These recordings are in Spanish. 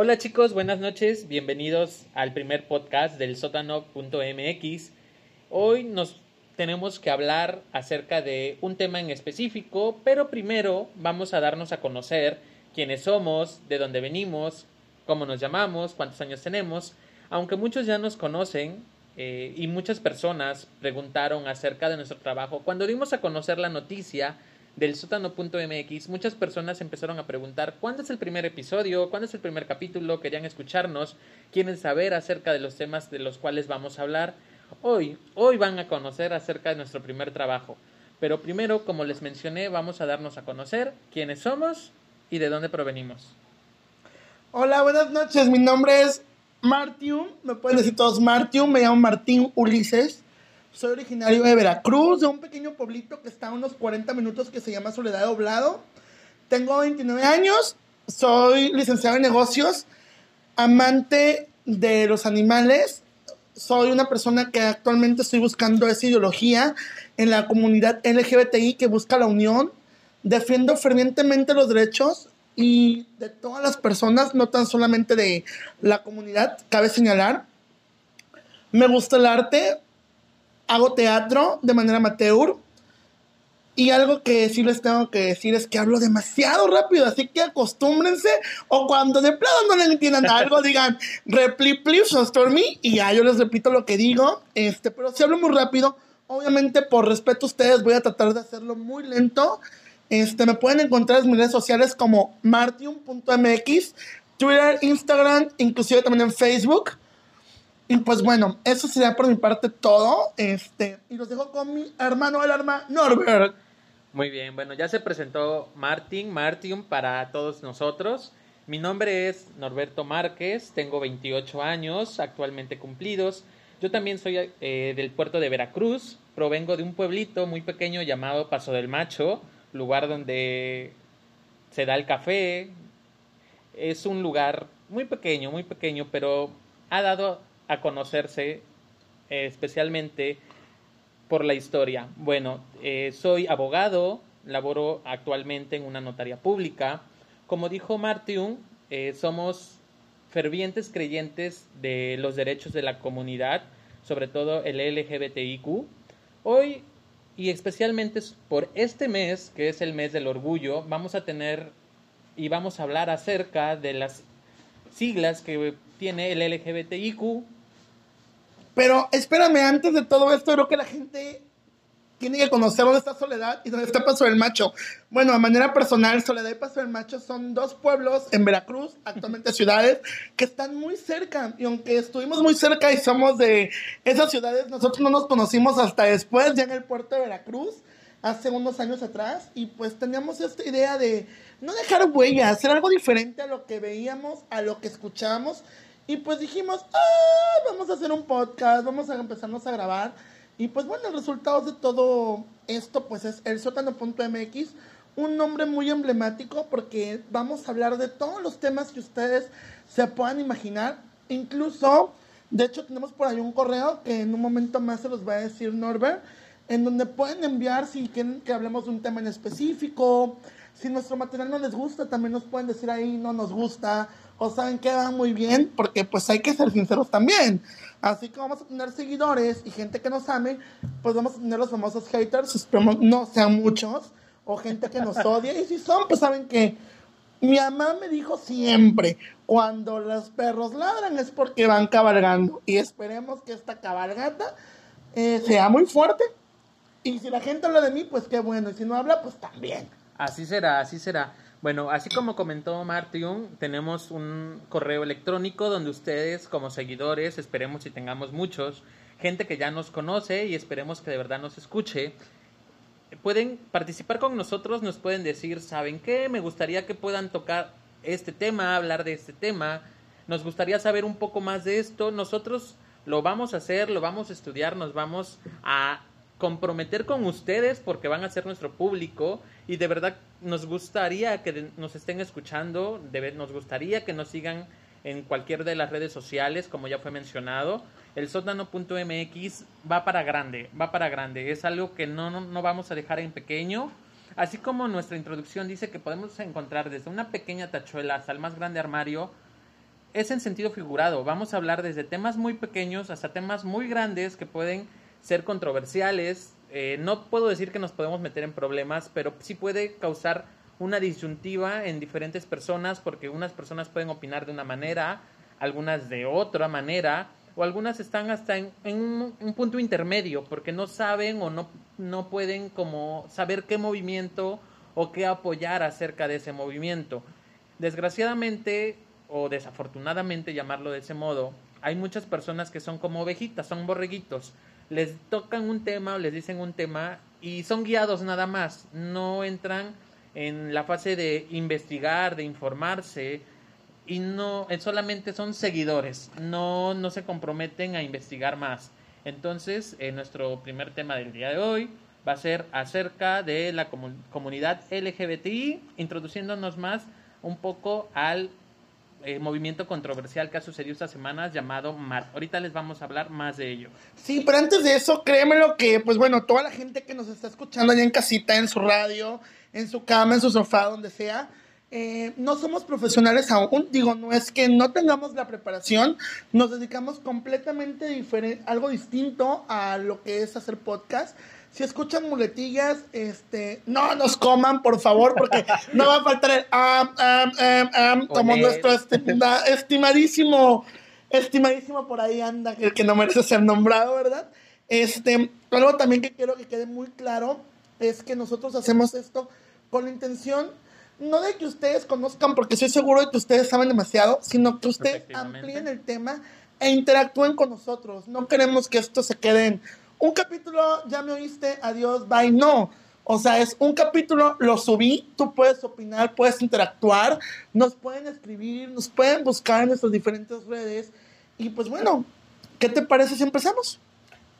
Hola chicos, buenas noches, bienvenidos al primer podcast del sótano.mx. Hoy nos tenemos que hablar acerca de un tema en específico, pero primero vamos a darnos a conocer quiénes somos, de dónde venimos, cómo nos llamamos, cuántos años tenemos. Aunque muchos ya nos conocen eh, y muchas personas preguntaron acerca de nuestro trabajo, cuando dimos a conocer la noticia, del sótano.mx, muchas personas empezaron a preguntar cuándo es el primer episodio, cuándo es el primer capítulo, querían escucharnos, quieren saber acerca de los temas de los cuales vamos a hablar. Hoy, hoy van a conocer acerca de nuestro primer trabajo. Pero primero, como les mencioné, vamos a darnos a conocer quiénes somos y de dónde provenimos. Hola, buenas noches. Mi nombre es Martium. Me pueden decir todos Martium. Me llamo Martín Ulises. Soy originario de Veracruz, de un pequeño pueblito que está a unos 40 minutos que se llama Soledad de Oblado. Tengo 29 años, soy licenciado en negocios, amante de los animales. Soy una persona que actualmente estoy buscando esa ideología en la comunidad LGBTI que busca la unión. Defiendo fervientemente los derechos y de todas las personas, no tan solamente de la comunidad, cabe señalar. Me gusta el arte, hago teatro de manera amateur. Y algo que sí les tengo que decir es que hablo demasiado rápido, así que acostúmbrense. O cuando de plano no le entiendan algo, digan, repli, please, for me. Y ya yo les repito lo que digo. Este, pero si hablo muy rápido, obviamente por respeto a ustedes voy a tratar de hacerlo muy lento. Este, me pueden encontrar en mis redes sociales como martium.mx, Twitter, Instagram, inclusive también en Facebook. Y pues bueno, eso sería por mi parte todo. Este, y los dejo con mi hermano del arma, Norbert. Muy bien, bueno, ya se presentó Martin, Martium para todos nosotros. Mi nombre es Norberto Márquez, tengo 28 años, actualmente cumplidos. Yo también soy eh, del puerto de Veracruz, provengo de un pueblito muy pequeño llamado Paso del Macho, lugar donde se da el café. Es un lugar muy pequeño, muy pequeño, pero ha dado a conocerse eh, especialmente por la historia. Bueno, eh, soy abogado, laboro actualmente en una notaria pública. Como dijo Martium, eh, somos fervientes creyentes de los derechos de la comunidad, sobre todo el LGBTIQ. Hoy, y especialmente por este mes, que es el mes del orgullo, vamos a tener y vamos a hablar acerca de las siglas que tiene el LGBTIQ pero espérame, antes de todo esto, creo que la gente tiene que conocer dónde está Soledad y dónde está Paso del Macho. Bueno, a manera personal, Soledad y Paso del Macho son dos pueblos en Veracruz, actualmente ciudades, que están muy cerca. Y aunque estuvimos muy cerca y somos de esas ciudades, nosotros no nos conocimos hasta después, ya en el puerto de Veracruz, hace unos años atrás. Y pues teníamos esta idea de no dejar huella, hacer algo diferente a lo que veíamos, a lo que escuchábamos y pues dijimos, ah, vamos a hacer un podcast, vamos a empezarnos a grabar. Y pues bueno, el resultado de todo esto pues es el sótano.mx, un nombre muy emblemático porque vamos a hablar de todos los temas que ustedes se puedan imaginar. Incluso, de hecho tenemos por ahí un correo que en un momento más se los va a decir Norbert, en donde pueden enviar si quieren que hablemos de un tema en específico. Si nuestro material no les gusta, también nos pueden decir ahí no nos gusta o saben que va muy bien, porque pues hay que ser sinceros también. Así que vamos a tener seguidores y gente que nos ame, pues vamos a tener los famosos haters, esperemos no sean muchos, o gente que nos odia, y si son, pues saben que mi mamá me dijo siempre, cuando los perros ladran es porque van cabalgando, y esperemos que esta cabalgata eh, sea muy fuerte, y si la gente habla de mí, pues qué bueno, y si no habla, pues también. Así será, así será. Bueno, así como comentó Martiun, tenemos un correo electrónico donde ustedes como seguidores, esperemos si tengamos muchos, gente que ya nos conoce y esperemos que de verdad nos escuche, pueden participar con nosotros, nos pueden decir, ¿saben qué? Me gustaría que puedan tocar este tema, hablar de este tema, nos gustaría saber un poco más de esto, nosotros lo vamos a hacer, lo vamos a estudiar, nos vamos a comprometer con ustedes porque van a ser nuestro público y de verdad nos gustaría que nos estén escuchando, nos gustaría que nos sigan en cualquier de las redes sociales, como ya fue mencionado. El sótano.mx va para grande, va para grande. Es algo que no, no, vamos a dejar en pequeño. Así como nuestra introducción dice que podemos encontrar desde una pequeña tachuela hasta el más grande armario, es en sentido figurado. Vamos a hablar desde temas muy pequeños hasta temas muy grandes que pueden ser controversiales. Eh, no puedo decir que nos podemos meter en problemas, pero sí puede causar una disyuntiva en diferentes personas porque unas personas pueden opinar de una manera, algunas de otra manera o algunas están hasta en, un, un, punto intermedio porque no saben o no, no pueden como saber qué movimiento o qué apoyar acerca de ese movimiento. Desgraciadamente o desafortunadamente llamarlo de ese modo, hay muchas personas que son como ovejitas, son borreguitos. Les tocan un tema o les dicen un tema y son guiados nada más, no entran en la fase de investigar, de informarse y no solamente son seguidores, no no se comprometen a investigar más. Entonces, eh, nuestro primer tema del día de hoy va a ser acerca de la comunidad LGBTI, introduciéndonos más un poco al eh, movimiento controversial que ha sucedido estas semanas llamado MAR. Ahorita les vamos a hablar más de ello. Sí, pero antes de eso, créemelo que, pues bueno, toda la gente que nos está escuchando allá en casita, en su radio, en su cama, en su sofá, donde sea, eh, no somos profesionales aún, digo, no es que no tengamos la preparación, nos dedicamos completamente diferente, algo distinto a lo que es hacer podcast si escuchan muletillas, este, no nos coman, por favor, porque no va a faltar el am, am, am, como nuestro estimadísimo, estimadísimo por ahí anda, el que no merece ser nombrado, ¿verdad? Este, algo también que quiero que quede muy claro es que nosotros hacemos esto con la intención no de que ustedes conozcan, porque estoy seguro de que ustedes saben demasiado, sino que ustedes amplíen el tema e interactúen con nosotros. No queremos que esto se quede en un capítulo, ya me oíste, adiós, bye, no. O sea, es un capítulo, lo subí, tú puedes opinar, puedes interactuar, nos pueden escribir, nos pueden buscar en nuestras diferentes redes. Y pues bueno, ¿qué te parece si empezamos?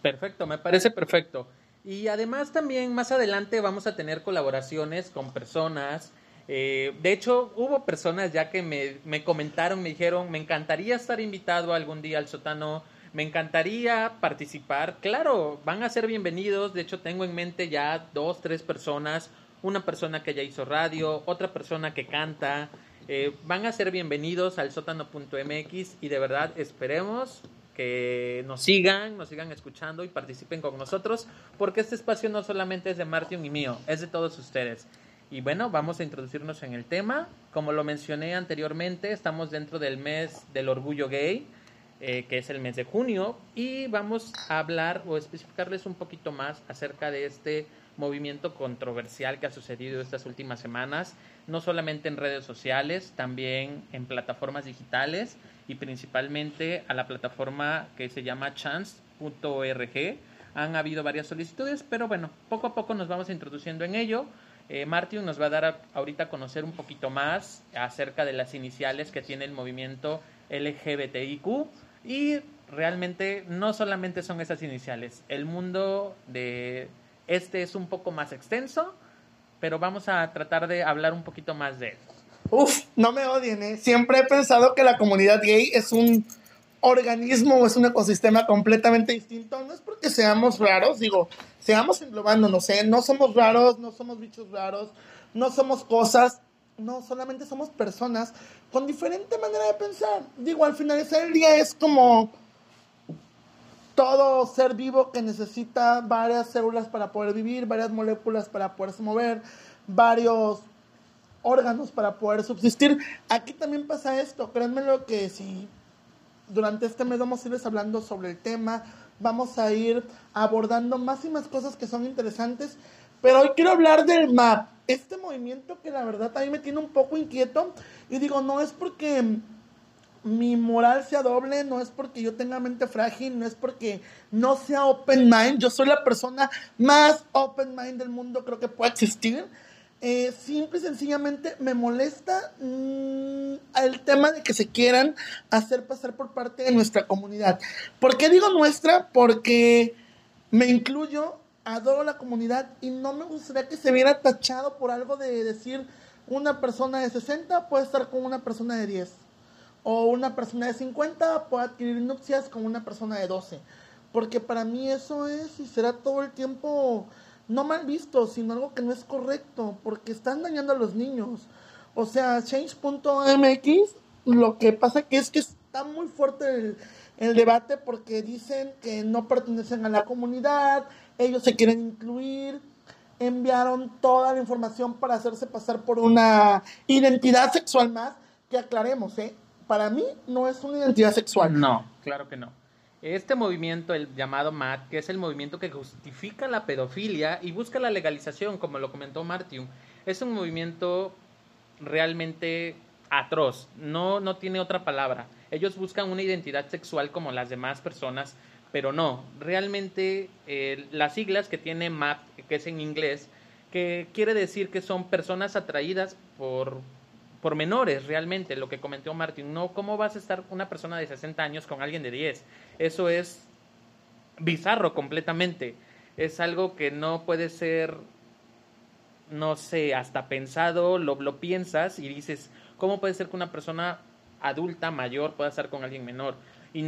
Perfecto, me parece perfecto. Y además también más adelante vamos a tener colaboraciones con personas. Eh, de hecho, hubo personas ya que me, me comentaron, me dijeron, me encantaría estar invitado algún día al sótano me encantaría participar. Claro, van a ser bienvenidos. De hecho, tengo en mente ya dos, tres personas. Una persona que ya hizo radio, otra persona que canta. Eh, van a ser bienvenidos al sótano.mx y de verdad esperemos que nos sigan, nos sigan escuchando y participen con nosotros, porque este espacio no solamente es de Martín y mío, es de todos ustedes. Y bueno, vamos a introducirnos en el tema. Como lo mencioné anteriormente, estamos dentro del mes del orgullo gay. Eh, que es el mes de junio, y vamos a hablar o especificarles un poquito más acerca de este movimiento controversial que ha sucedido estas últimas semanas, no solamente en redes sociales, también en plataformas digitales y principalmente a la plataforma que se llama chance.org. Han habido varias solicitudes, pero bueno, poco a poco nos vamos introduciendo en ello. Eh, Martin nos va a dar ahorita a conocer un poquito más acerca de las iniciales que tiene el movimiento LGBTIQ y realmente no solamente son esas iniciales. El mundo de este es un poco más extenso, pero vamos a tratar de hablar un poquito más de él. Uf, no me odien, ¿eh? Siempre he pensado que la comunidad gay es un organismo o es un ecosistema completamente distinto. No es porque seamos raros, digo, seamos englobándonos, ¿eh? No somos raros, no somos bichos raros, no somos cosas, no, solamente somos personas con diferente manera de pensar. Digo, al finalizar el día es como todo ser vivo que necesita varias células para poder vivir, varias moléculas para poderse mover, varios órganos para poder subsistir. Aquí también pasa esto, créanme lo que si durante este mes vamos a irles hablando sobre el tema, vamos a ir abordando más y más cosas que son interesantes, pero hoy quiero hablar del MAP este movimiento que la verdad a mí me tiene un poco inquieto. Y digo, no es porque mi moral sea doble, no es porque yo tenga mente frágil, no es porque no sea open mind. Yo soy la persona más open mind del mundo, creo que puede existir. Eh, simple y sencillamente me molesta mm, el tema de que se quieran hacer pasar por parte de nuestra comunidad. ¿Por qué digo nuestra? Porque me incluyo adoro la comunidad y no me gustaría que se viera tachado por algo de decir una persona de 60 puede estar con una persona de 10 o una persona de 50 puede adquirir nupcias con una persona de 12 porque para mí eso es y será todo el tiempo no mal visto sino algo que no es correcto porque están dañando a los niños. O sea change.mx Lo que pasa que es que está muy fuerte el, el debate porque dicen que no pertenecen a la comunidad, ellos se quieren incluir, enviaron toda la información para hacerse pasar por una identidad sexual más, que aclaremos, ¿eh? Para mí no es una identidad sexual. No, claro que no. Este movimiento, el llamado MAT, que es el movimiento que justifica la pedofilia y busca la legalización, como lo comentó Martium, es un movimiento realmente atroz, no, no tiene otra palabra. Ellos buscan una identidad sexual como las demás personas, pero no, realmente eh, las siglas que tiene MAP, que es en inglés, que quiere decir que son personas atraídas por, por menores, realmente, lo que comentó Martín. No, ¿cómo vas a estar una persona de 60 años con alguien de 10? Eso es bizarro completamente. Es algo que no puede ser, no sé, hasta pensado, lo, lo piensas y dices, ¿cómo puede ser que una persona adulta, mayor, pueda estar con alguien menor? Y,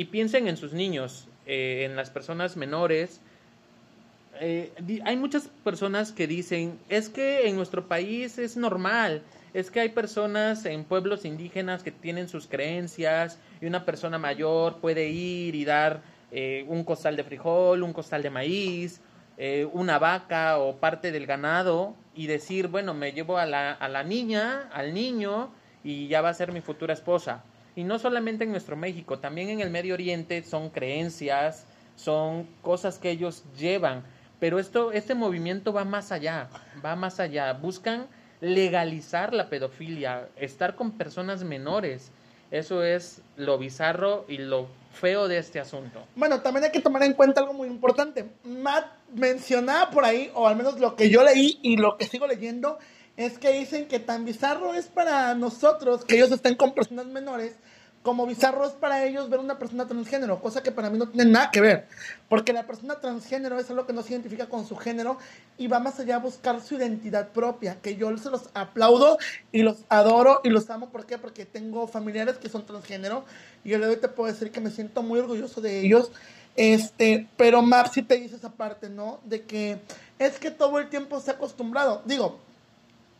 y piensen en sus niños, eh, en las personas menores. Eh, hay muchas personas que dicen, es que en nuestro país es normal, es que hay personas en pueblos indígenas que tienen sus creencias y una persona mayor puede ir y dar eh, un costal de frijol, un costal de maíz, eh, una vaca o parte del ganado y decir, bueno, me llevo a la, a la niña, al niño y ya va a ser mi futura esposa. Y no solamente en nuestro México, también en el Medio Oriente son creencias, son cosas que ellos llevan. Pero esto, este movimiento va más allá, va más allá. Buscan legalizar la pedofilia, estar con personas menores. Eso es lo bizarro y lo feo de este asunto. Bueno, también hay que tomar en cuenta algo muy importante. Matt mencionaba por ahí, o al menos lo que yo leí y lo que sigo leyendo, es que dicen que tan bizarro es para nosotros que ellos estén con personas menores como bizarro es para ellos ver una persona transgénero, cosa que para mí no tiene nada que ver, porque la persona transgénero es algo que no se identifica con su género y va más allá a buscar su identidad propia, que yo se los aplaudo y los adoro y los amo, ¿por qué? Porque tengo familiares que son transgénero y el de hoy te puedo decir que me siento muy orgulloso de ellos, este, pero Mar sí te dice esa parte, ¿no? De que es que todo el tiempo se ha acostumbrado, digo,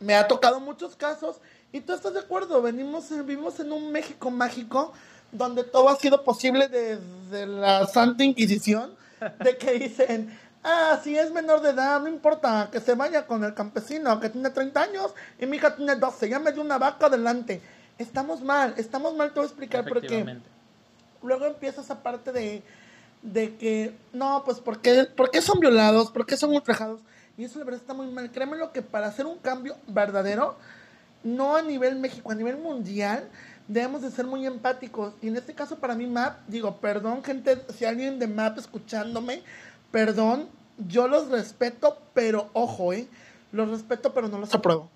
me ha tocado muchos casos y tú estás de acuerdo, venimos, vivimos en un México mágico donde todo ha sido posible desde la Santa Inquisición, de que dicen, ah, si es menor de edad, no importa, que se vaya con el campesino que tiene 30 años y mi hija tiene 12, ya me dio una vaca adelante. Estamos mal, estamos mal, te voy a explicar por qué. Luego empieza esa parte de, de que, no, pues, ¿por qué, ¿por qué son violados? ¿Por qué son ultrajados? Y eso la verdad está muy mal. Créeme lo que para hacer un cambio verdadero, no a nivel México, a nivel mundial, debemos de ser muy empáticos. Y en este caso para mí MAP, digo, perdón gente, si alguien de MAP escuchándome, perdón, yo los respeto, pero ojo, ¿eh? Los respeto, pero no los apruebo.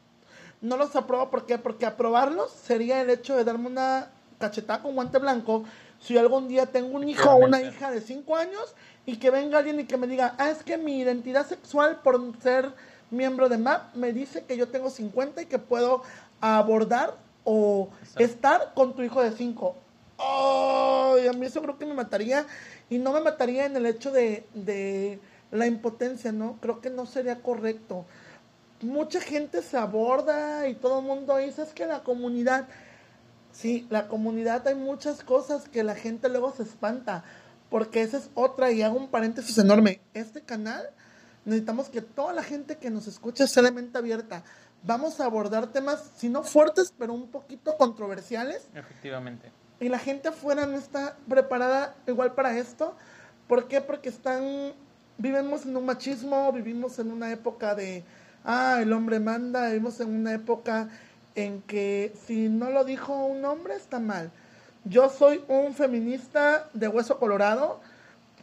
No los apruebo, ¿por qué? Porque aprobarlos sería el hecho de darme una cachetada con guante blanco si algún día tengo un hijo o una hija de 5 años y que venga alguien y que me diga, ah, es que mi identidad sexual por ser miembro de MAP me dice que yo tengo 50 y que puedo abordar o estar con tu hijo de 5. Oh, a mí eso creo que me mataría. Y no me mataría en el hecho de, de la impotencia, ¿no? Creo que no sería correcto. Mucha gente se aborda y todo el mundo dice, es que la comunidad, sí, la comunidad hay muchas cosas que la gente luego se espanta, porque esa es otra, y hago un paréntesis enorme. Este canal necesitamos que toda la gente que nos escuche sea de mente abierta. Vamos a abordar temas, si no fuertes, pero un poquito controversiales. Efectivamente. Y la gente afuera no está preparada igual para esto. ¿Por qué? Porque están, vivimos en un machismo, vivimos en una época de, ah, el hombre manda, vivimos en una época en que si no lo dijo un hombre está mal. Yo soy un feminista de hueso colorado.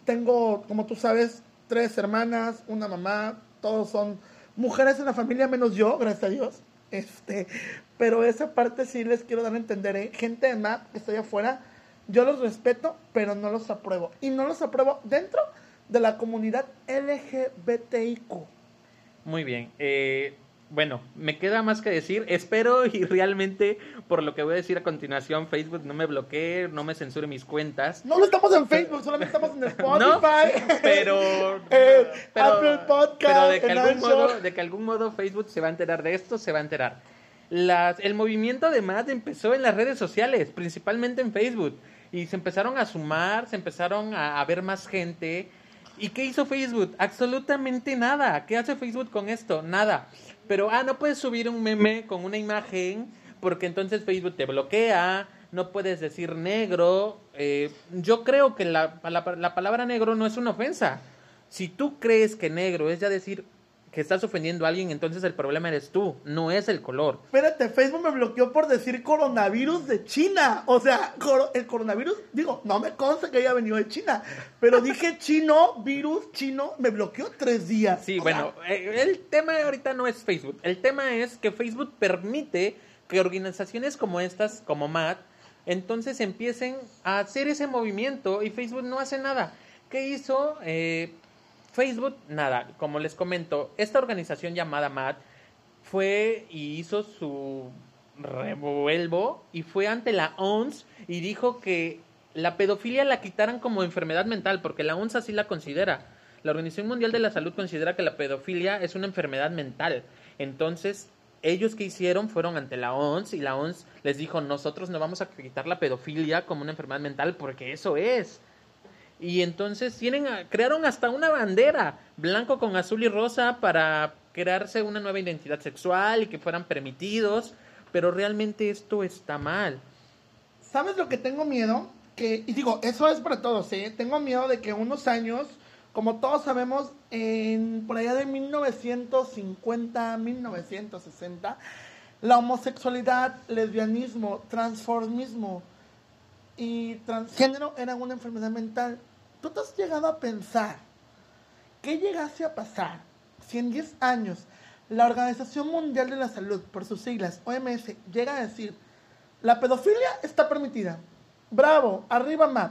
Tengo, como tú sabes, tres hermanas, una mamá, todos son mujeres en la familia, menos yo, gracias a Dios. Este, pero esa parte sí les quiero dar a entender, ¿eh? gente de MAP que está allá afuera, yo los respeto, pero no los apruebo. Y no los apruebo dentro de la comunidad LGBTIQ. Muy bien. Eh, bueno, me queda más que decir. Espero y realmente, por lo que voy a decir a continuación, Facebook no me bloquee, no me censure mis cuentas. No, lo estamos en Facebook, solamente estamos en Spotify. pero, eh, Apple Podcast, pero de que, algún modo, de que algún modo Facebook se va a enterar de esto, se va a enterar. Las, el movimiento de MAD empezó en las redes sociales, principalmente en Facebook. Y se empezaron a sumar, se empezaron a, a ver más gente. ¿Y qué hizo Facebook? Absolutamente nada. ¿Qué hace Facebook con esto? Nada. Pero, ah, no puedes subir un meme con una imagen porque entonces Facebook te bloquea, no puedes decir negro. Eh, yo creo que la, la, la, palabra negro no es una ofensa. Si tú crees que negro es ya decir que estás ofendiendo a alguien, entonces el problema eres tú, no es el color. Espérate, Facebook me bloqueó por decir coronavirus de China. O sea, el coronavirus, digo, no me consta que haya venido de China, pero dije chino, virus, chino, me bloqueó tres días. Sí, o bueno, sea, eh, el tema ahorita no es Facebook. El tema es que Facebook permite que organizaciones como estas, como MAT, entonces empiecen a hacer ese movimiento y Facebook no hace nada. ¿Qué hizo? Eh, Facebook, nada, como les comento, esta organización llamada MAT fue y hizo su revuelvo y fue ante la ONS y dijo que la pedofilia la quitaran como enfermedad mental, porque la ONS así la considera. La Organización Mundial de la Salud considera que la pedofilia es una enfermedad mental. Entonces, ellos que hicieron fueron ante la ONS y la ONS les dijo, nosotros no vamos a quitar la pedofilia como una enfermedad mental porque eso es. Y entonces tienen, crearon hasta una bandera, blanco con azul y rosa, para crearse una nueva identidad sexual y que fueran permitidos, pero realmente esto está mal. ¿Sabes lo que tengo miedo? Que, y digo, eso es para todos, ¿eh? Tengo miedo de que unos años, como todos sabemos, en, por allá de 1950, 1960, la homosexualidad, lesbianismo, transformismo y transgénero eran una enfermedad mental. ¿Tú te has llegado a pensar qué llegase a pasar si en 10 años la Organización Mundial de la Salud, por sus siglas OMS, llega a decir, la pedofilia está permitida? Bravo, arriba más.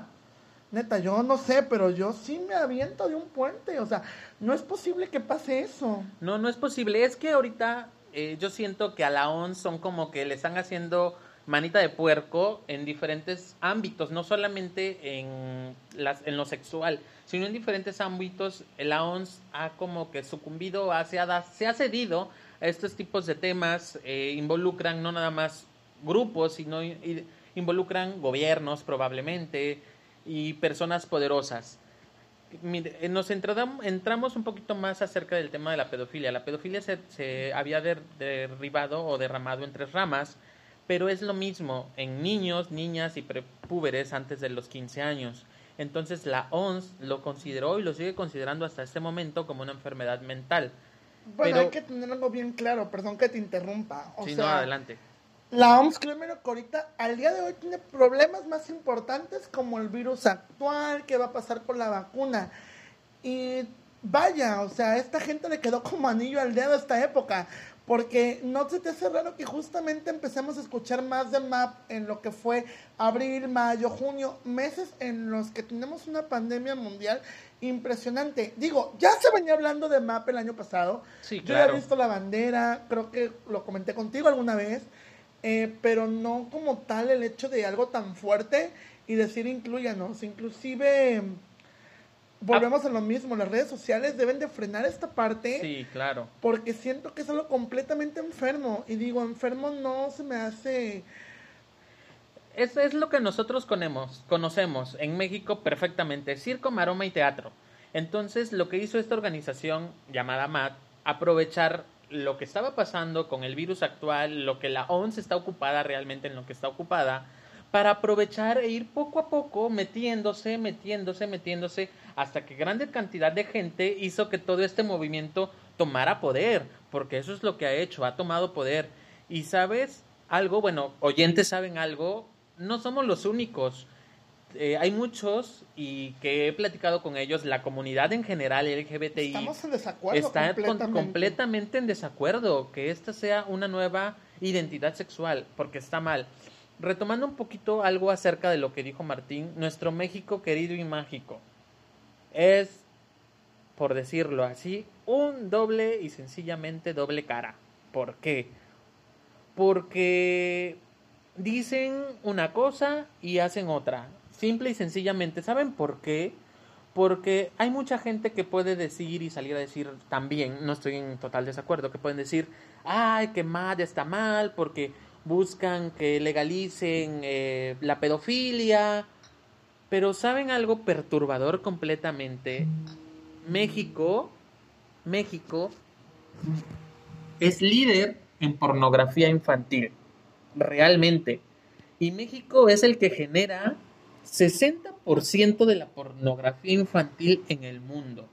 Neta, yo no sé, pero yo sí me aviento de un puente. O sea, no es posible que pase eso. No, no es posible. Es que ahorita eh, yo siento que a la ONS son como que le están haciendo manita de puerco en diferentes ámbitos, no solamente en, las, en lo sexual, sino en diferentes ámbitos. La ONS ha como que sucumbido, se ha, se ha cedido a estos tipos de temas, eh, involucran no nada más grupos, sino involucran gobiernos probablemente y personas poderosas. Mire, nos entramos un poquito más acerca del tema de la pedofilia. La pedofilia se, se había derribado o derramado en tres ramas pero es lo mismo en niños, niñas y prepúberes antes de los 15 años. Entonces la ONS lo consideró y lo sigue considerando hasta este momento como una enfermedad mental. Bueno, hay que tener algo bien claro, perdón que te interrumpa. O sí, sea, no, adelante. La OMS, créeme que ahorita, al día de hoy, tiene problemas más importantes como el virus actual, que va a pasar con la vacuna. Y vaya, o sea, esta gente le quedó como anillo al dedo esta época. Porque no se te hace raro que justamente empecemos a escuchar más de MAP en lo que fue abril, mayo, junio, meses en los que tenemos una pandemia mundial impresionante. Digo, ya se venía hablando de MAP el año pasado. Sí, claro. Yo ya he visto la bandera, creo que lo comenté contigo alguna vez, eh, pero no como tal el hecho de algo tan fuerte y decir incluyanos. Inclusive volvemos a lo mismo, las redes sociales deben de frenar esta parte. Sí, claro. Porque siento que es algo completamente enfermo. Y digo, enfermo no se me hace... Eso es lo que nosotros conocemos, conocemos en México perfectamente, circo, maroma y teatro. Entonces, lo que hizo esta organización llamada MAT, aprovechar lo que estaba pasando con el virus actual, lo que la ONS está ocupada realmente en lo que está ocupada, para aprovechar e ir poco a poco metiéndose, metiéndose, metiéndose, hasta que grande cantidad de gente hizo que todo este movimiento tomara poder, porque eso es lo que ha hecho, ha tomado poder. Y sabes algo, bueno, oyentes saben algo, no somos los únicos. Eh, hay muchos y que he platicado con ellos, la comunidad en general LGBTI Estamos en desacuerdo está completamente. Con, completamente en desacuerdo que esta sea una nueva identidad sexual, porque está mal retomando un poquito algo acerca de lo que dijo Martín, nuestro México querido y mágico es, por decirlo así, un doble y sencillamente doble cara. ¿Por qué? Porque dicen una cosa y hacen otra. Simple y sencillamente. ¿Saben por qué? porque hay mucha gente que puede decir y salir a decir también, no estoy en total desacuerdo, que pueden decir, ay, que MAD está mal porque buscan que legalicen eh, la pedofilia, pero ¿saben algo perturbador completamente? México, México es líder en pornografía infantil, realmente. Y México es el que genera 60% de la pornografía infantil en el mundo.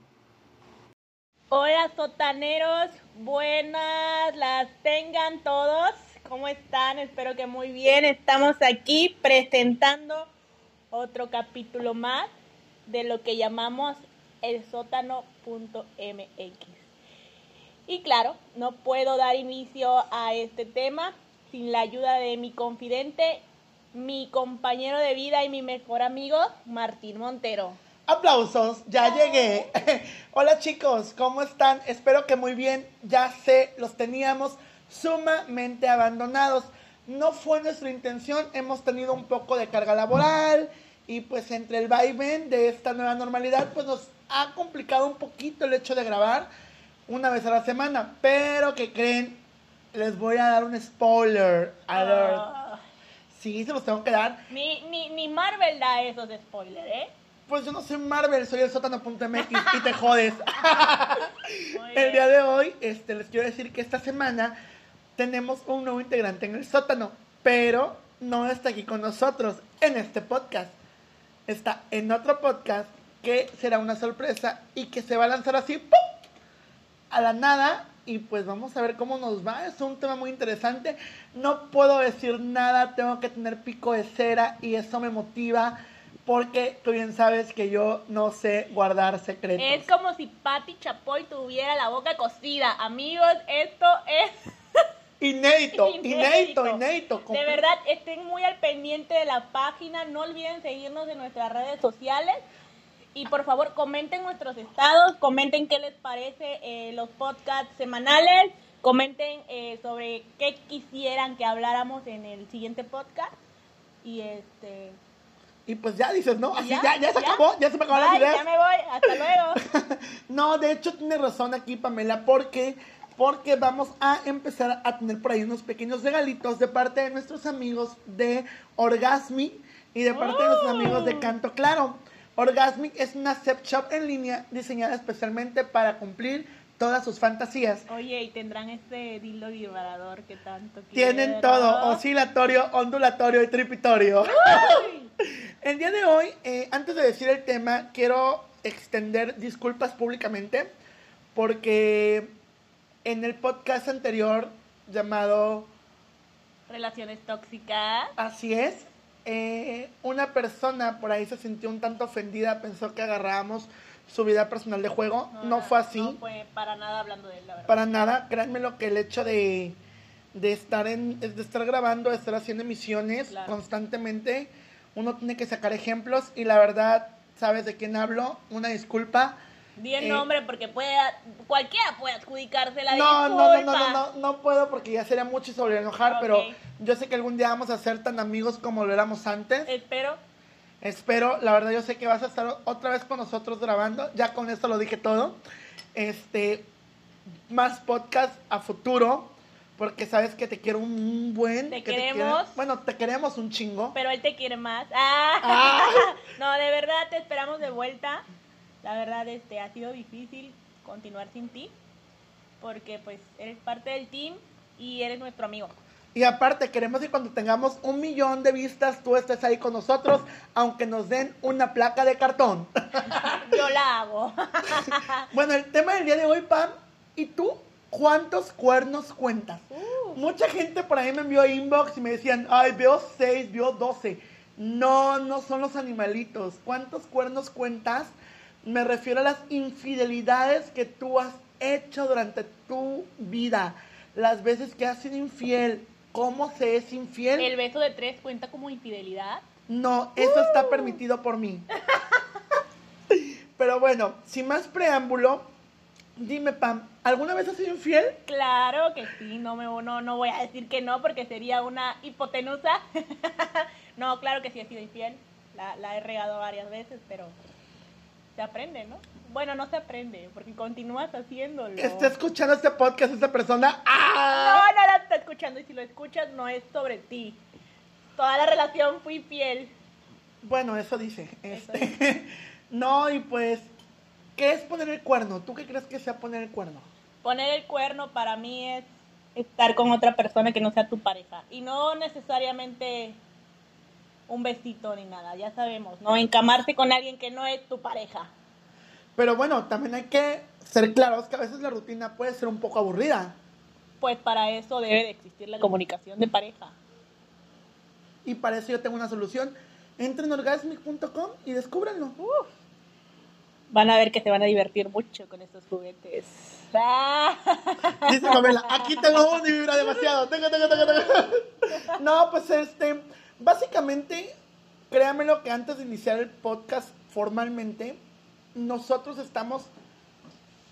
Hola sotaneros, buenas las tengan todos. ¿Cómo están? Espero que muy bien. Estamos aquí presentando otro capítulo más de lo que llamamos el sótano.mx. Y claro, no puedo dar inicio a este tema sin la ayuda de mi confidente mi compañero de vida y mi mejor amigo, Martín Montero. Aplausos, ya llegué. Hola chicos, ¿cómo están? Espero que muy bien. Ya sé, los teníamos sumamente abandonados. No fue nuestra intención, hemos tenido un poco de carga laboral y pues entre el vaivén de esta nueva normalidad pues nos ha complicado un poquito el hecho de grabar una vez a la semana. Pero que creen, les voy a dar un spoiler alert. Ah. Sí, se los tengo que dar. Ni, ni, ni Marvel da esos spoilers, ¿eh? Pues yo no soy Marvel, soy el sótano.mx y te jodes. El día de hoy, este, les quiero decir que esta semana tenemos un nuevo integrante en el sótano, pero no está aquí con nosotros en este podcast. Está en otro podcast que será una sorpresa y que se va a lanzar así, ¡pum! a la nada. Y pues vamos a ver cómo nos va. Es un tema muy interesante. No puedo decir nada, tengo que tener pico de cera y eso me motiva porque tú bien sabes que yo no sé guardar secretos. Es como si Patti Chapoy tuviera la boca cocida. Amigos, esto es Inédito, inédito, inédito. De verdad, estén muy al pendiente de la página. No olviden seguirnos en nuestras redes sociales. Y por favor, comenten nuestros estados, comenten qué les parece eh, los podcasts semanales, comenten eh, sobre qué quisieran que habláramos en el siguiente podcast. Y este. Y pues ya dices, ¿no? Así ya, ya, ya, se ya. acabó, ya se me acabaron las ideas. ya me voy, hasta luego. No, de hecho tiene razón aquí Pamela, porque porque vamos a empezar a tener por ahí unos pequeños regalitos de parte de nuestros amigos de Orgasmic y de parte de nuestros Oh. amigos de Canto Claro. Orgasmic es una sex shop en línea diseñada especialmente para cumplir todas sus fantasías. Oye, y tendrán este dildo vibrador que tanto Tienen quiero. todo, oscilatorio, ondulatorio y tripitorio. El día de hoy, eh, antes de decir el tema, quiero extender disculpas públicamente porque en el podcast anterior llamado Relaciones tóxicas. Así es, eh, una persona por ahí se sintió un tanto ofendida, pensó que agarrábamos su vida personal de juego. No, fue así. No fue para nada hablando de él, la verdad. Para nada, créanme lo que el hecho de, de estar en, de estar grabando, de estar haciendo emisiones Claro. constantemente, uno tiene que sacar ejemplos y la verdad, ¿sabes de quién hablo? Una disculpa. Di el Eh, nombre porque puede, cualquiera puede adjudicarse la No, no, no, disculpa. no, no, no, no puedo porque ya sería mucho sobre enojar, pero yo sé que algún día vamos a ser tan amigos como lo éramos antes. Espero. Espero, la verdad yo sé que vas a estar otra vez con nosotros grabando, ya con esto lo dije todo. Este, más podcast a futuro, porque sabes que te quiero un buen. Te que queremos. bueno, te queremos un chingo. Pero él te quiere más. Ah. Ah. No, de verdad te esperamos de vuelta. La verdad, este, ha sido difícil continuar sin ti. Porque pues eres parte del team y eres nuestro amigo. Y aparte, queremos que cuando tengamos un millón de vistas, tú estés ahí con nosotros, aunque nos den una placa de cartón. Yo la hago. bueno, el tema del día de hoy, Pam, ¿y tú cuántos cuernos cuentas? Uh. Mucha gente por ahí me envió inbox y me decían, ay, veo 6, veo 12. No, no son los animalitos. ¿Cuántos cuernos cuentas? Me refiero a las infidelidades que tú has hecho durante tu vida. Las veces que has sido infiel. ¿Cómo se es infiel? El beso de tres cuenta como infidelidad. No, eso está permitido por mí. Pero bueno, sin más preámbulo, dime, Pam, ¿alguna vez has sido infiel? Claro que sí, no me no, no voy a decir que no porque sería una hipotenusa. no, claro que sí he sido infiel. La, la he regado varias veces, pero se aprende, ¿no? Bueno, no se aprende, porque continúas haciéndolo. Está escuchando este podcast esta persona. No, ¡Ah! no la está escuchando y si lo escuchas no es sobre ti. Toda la relación fui fiel. Bueno, eso dice. Eso Este, no, y pues, ¿qué es poner el cuerno? ¿Tú qué crees que sea poner el cuerno? Poner el cuerno para mí es estar con otra persona que no sea tu pareja. Y no necesariamente un besito ni nada, ya sabemos, ¿no? Encamarse con alguien que no es tu pareja. Pero bueno, también hay que ser claros que a veces la rutina puede ser un poco aburrida. Pues para eso debe de existir la comunicación de pareja. Y para eso yo tengo una solución. Entren en orgasmic.com y descúbranlo. Van a ver que se van a divertir mucho con estos juguetes. Dice Pamela, aquí tengo uno y vibra demasiado. Tengo, tengo, tengo, tengo. No, pues este, básicamente, créanmelo que antes de iniciar el podcast formalmente, nosotros estamos,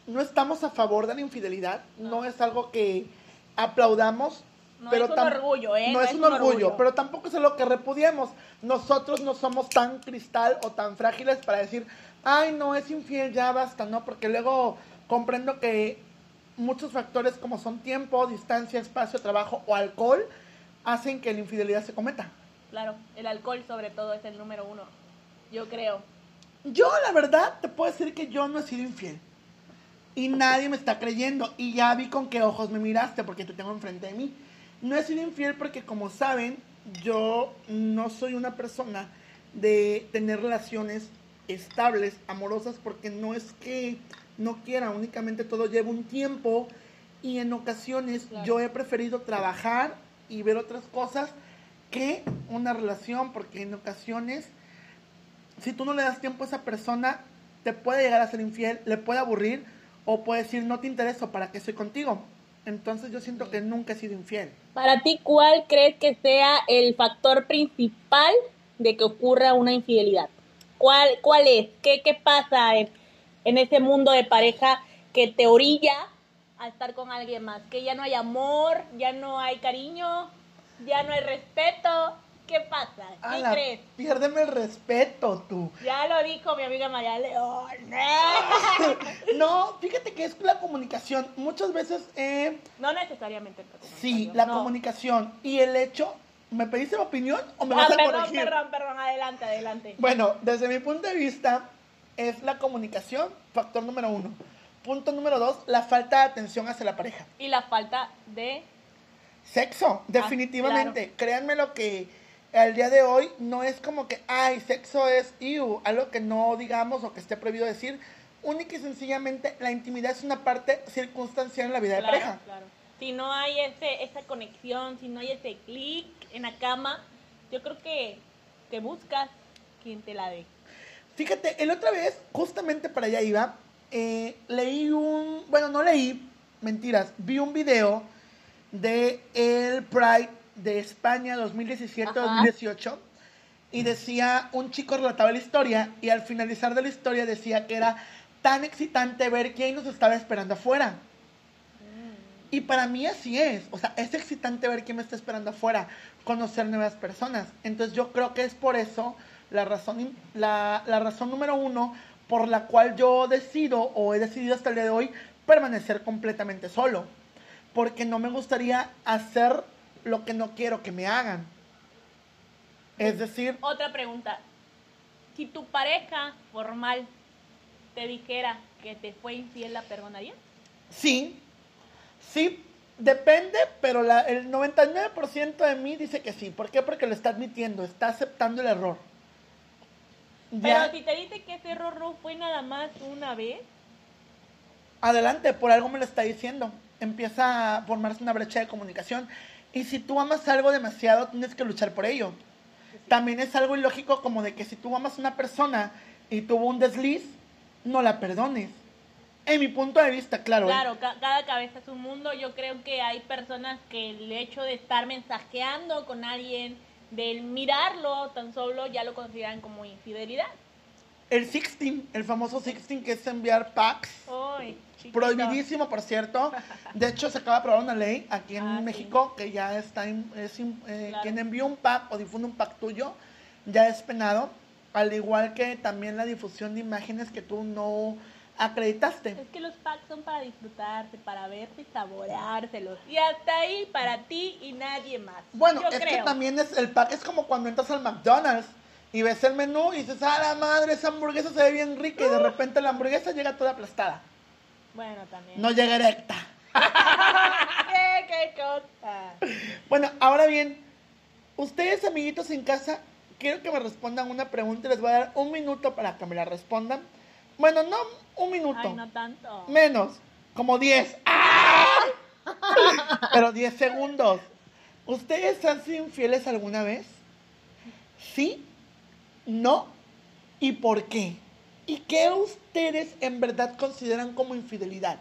no estamos a favor de la infidelidad, no es algo que aplaudamos. No pero es un orgullo, ¿eh? No, es, un orgullo, pero tampoco es algo que repudiemos. Nosotros no somos tan cristal o tan frágiles para decir, ay, no, es infiel, ya basta, ¿no? Porque luego comprendo que muchos factores como son tiempo, distancia, espacio, trabajo o alcohol hacen que la infidelidad se cometa. Claro, el alcohol sobre todo es el número uno. Yo creo. Yo, la verdad, te puedo decir que yo no he sido infiel. Y nadie me está creyendo. Y ya vi con qué ojos me miraste porque te tengo enfrente de mí. No he sido infiel porque, como saben, yo no soy una persona de tener relaciones estables, amorosas, porque no es que no quiera, únicamente todo lleva un tiempo. Y en ocasiones Claro. yo he preferido trabajar y ver otras cosas que una relación, porque en ocasiones si tú no le das tiempo a esa persona, te puede llegar a ser infiel, le puede aburrir o puede decir no te intereso, ¿para qué estoy contigo? Entonces yo siento que nunca he sido infiel. Para ti, ¿cuál crees que sea el factor principal de que ocurra una infidelidad? ¿Cuál, cuál es? ¿Qué, qué pasa en, en ese mundo de pareja que te orilla a estar con alguien más? Que ya no hay amor, ya no hay cariño, ya no hay respeto. ¿Qué pasa? ¿Qué Ala, crees? Piérdeme el respeto, tú. Ya lo dijo mi amiga María León. No, fíjate que es la comunicación. Muchas veces, eh, No necesariamente. la sí, la no. comunicación y el hecho. ¿Me pediste mi opinión o me Ah, vas a perdón, corregir? perdón, perdón, adelante, adelante. Bueno, desde mi punto de vista, es la comunicación, factor número uno. Punto número dos, la falta de atención hacia la pareja. Y la falta de Sexo, definitivamente. Créanme lo que al día de hoy no es como que, ay, sexo es iu, algo que no digamos o que esté prohibido decir. Única y sencillamente, la intimidad es una parte circunstancial en la vida de pareja. claro. Si no hay ese, esa conexión, si no hay ese clic en la cama, yo creo que, que buscas quien te la dé. Fíjate, el otra vez, justamente para allá iba, eh, leí un, bueno, no leí, mentiras, vi un video de el Pride de España 2017-2018 y decía, un chico relataba la historia y al finalizar de la historia decía que era tan excitante ver quién nos estaba esperando afuera. Y para mí así es, o sea, es excitante ver quién me está esperando afuera, conocer nuevas personas. Entonces yo creo que es por eso la razón, la, la razón número uno por la cual yo decido o he decidido hasta el día de hoy permanecer completamente solo. Porque no me gustaría hacer lo que no quiero que me hagan. Es decir, Otra pregunta. Si tu pareja formal te dijera que te fue infiel, ¿la perdonarías? sí, sí, depende, pero la- el 99% de mí dice que sí. ¿Por qué? Porque lo está admitiendo, está aceptando el error. Pero si te dice que ese error no fue nada más una vez, adelante, por algo me lo está diciendo. Empieza a formarse una brecha de comunicación. Y si tú amas algo demasiado, tienes que luchar por ello. También es algo ilógico como de que si tú amas a una persona y tuvo un desliz, no la perdones. En mi punto de vista, claro. ¿eh? claro, ca- cada cabeza es un mundo. Yo creo que hay personas que el hecho de estar mensajeando con alguien, del mirarlo tan solo, ya lo consideran como infidelidad. El sixteen, el famoso sixteen que es enviar packs. Ay, chiquito. Prohibidísimo, por cierto. De hecho, se acaba de aprobar una ley aquí en Ah, sí. México que ya está, en- es eh, Claro. quien envía un pack o difunde un pack tuyo ya es penado. Al igual que también la difusión de imágenes que tú no acreditaste. Es que los packs son para disfrutarse, para verse y saboreárselos. Y hasta ahí para ti y nadie más. Bueno, Yo es que creo. también es el pack es como cuando entras al McDonald's y ves el menú y dices, ah, la madre, esa hamburguesa se ve bien rica y de repente la hamburguesa llega toda aplastada. Bueno, también. No llega erecta. ¿Qué, qué cosa? Bueno, ahora bien, ustedes amiguitos en casa, quiero que me respondan una pregunta y les voy a dar un minuto para que me la respondan. Bueno, no un minuto, Ay, no tanto. menos, como 10. ¡Ah! Pero 10 segundos. ¿Ustedes han sido infieles alguna vez? ¿Sí? ¿No? ¿Y por qué? ¿Y qué ustedes en verdad consideran como infidelidad?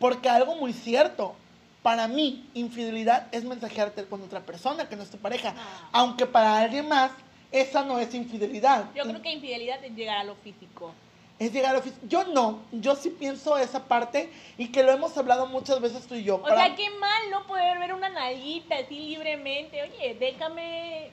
Porque algo muy cierto, para mí, infidelidad es mensajearte con otra persona que no es tu pareja. Ah. Aunque para alguien más, esa no es infidelidad. Yo creo que infidelidad es llegar a lo físico. Es llegar al oficio. Yo no, yo sí pienso esa parte y que lo hemos hablado muchas veces tú y yo. O Para- sea, qué mal no poder ver una nalguita así libremente. Oye, déjame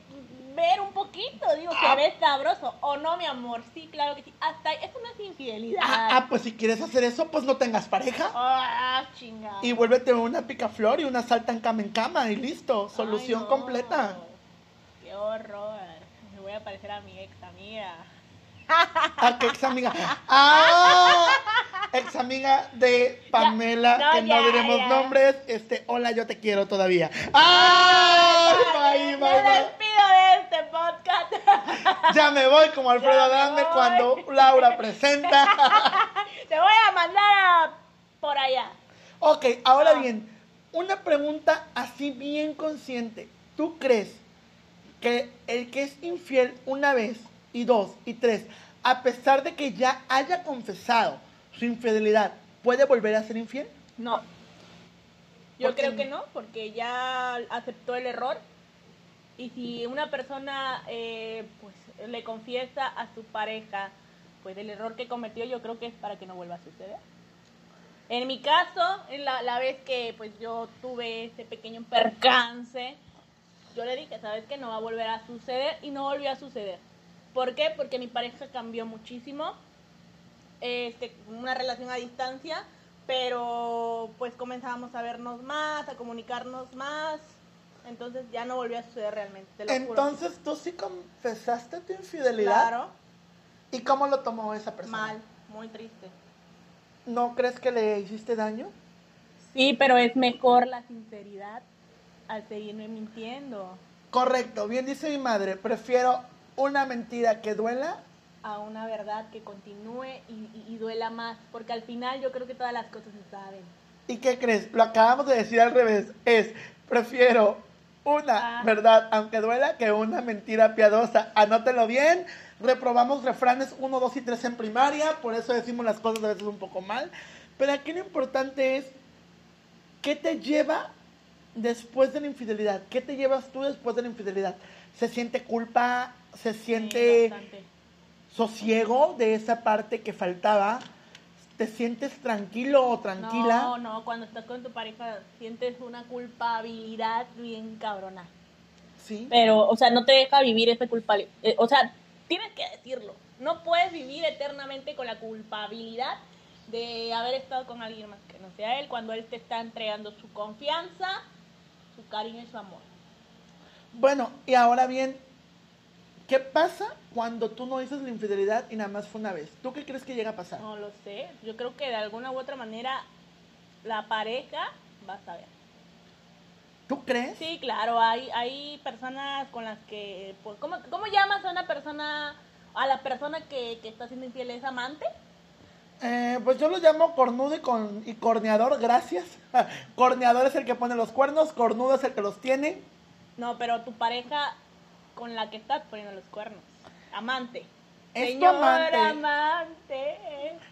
ver un poquito. Digo, Ah. se ve sabroso. O no, mi amor. Sí, claro que sí. Hasta ahí. Eso no es infidelidad. Ah, ah, pues si quieres hacer eso, pues no tengas pareja. Ah, chingada. Y vuélvete una picaflor y una salta en cama en cama y listo. Solución Ay, no. completa. Qué horror. Me voy a parecer a mi ex amiga. ¿A qué ex amiga? ¡Ah! Ex amiga de Pamela, no, que no ya, diremos ya. nombres. Este, hola, yo te quiero todavía. ¡Ay! Bye, Me bye, despido de este podcast. Ya me voy como Alfredo Adame cuando Laura presenta. Te voy a mandar a por allá. Ok, ahora Ah. bien, una pregunta así bien consciente. ¿Tú crees que el que es infiel una vez y dos y tres, a pesar de que ya haya confesado su infidelidad, puede volver a ser infiel? No. Yo ¿Por qué creo que no, porque ya aceptó el error. Y si una persona eh, pues le confiesa a su pareja pues el error que cometió, yo creo que es para que no vuelva a suceder. En mi caso, en la, la vez que pues yo tuve ese pequeño percance, yo le dije, sabes que no va a volver a suceder y no volvió a suceder. ¿Por qué? Porque mi pareja cambió muchísimo este, una relación a distancia, pero pues comenzábamos a vernos más, a comunicarnos más, entonces ya no volvió a suceder realmente, te lo juro. Entonces, ¿tú sí confesaste tu infidelidad? Claro, ¿Y cómo lo tomó esa persona? mal, muy triste. ¿No crees que le hiciste daño? Sí, pero es mejor la sinceridad al seguirme mintiendo Correcto, bien dice mi madre, prefiero una mentira que duela a una verdad que continúe y, y- y duela más, porque al final yo creo que todas las cosas se saben. ¿Y qué crees? Lo acabamos de decir al revés. Es, prefiero una Ah. verdad, aunque duela, que una mentira piadosa. Anótelo bien. Reprobamos refranes 1, 2 y 3 en primaria. Por eso decimos las cosas a veces un poco mal. Pero aquí lo importante es, ¿qué te lleva después de la infidelidad? ¿Qué te llevas tú después de la infidelidad? ¿Se siente culpa? ¿Se Sí, siente bastante. sosiego de esa parte que faltaba? ¿Te sientes tranquilo o tranquila? No, no, cuando estás con tu pareja sientes una culpabilidad bien cabrona. Sí. Pero, o sea, no te deja vivir esa culpabilidad. o sea, tienes que decirlo. No puedes vivir eternamente con la culpabilidad de haber estado con alguien más que no sea él, cuando él te está entregando su confianza, su cariño y su amor. Bueno, y ahora bien, ¿qué pasa cuando tú no dices la infidelidad y nada más fue una vez? ¿Tú qué crees que llega a pasar? No lo sé. Yo creo que de alguna u otra manera la pareja va a saber. ¿Tú crees? Sí, claro, hay, hay personas con las que... Pues, ¿cómo, ¿Cómo llamas a una persona, a la persona que, que está siendo infiel? ¿Es amante? Eh, pues yo lo llamo cornudo y, con, y corneador, gracias. corneador es el que pone los cuernos, cornudo es el que los tiene. No, pero tu pareja con la que estás poniendo los cuernos. Amante. Es Señor amante. amante.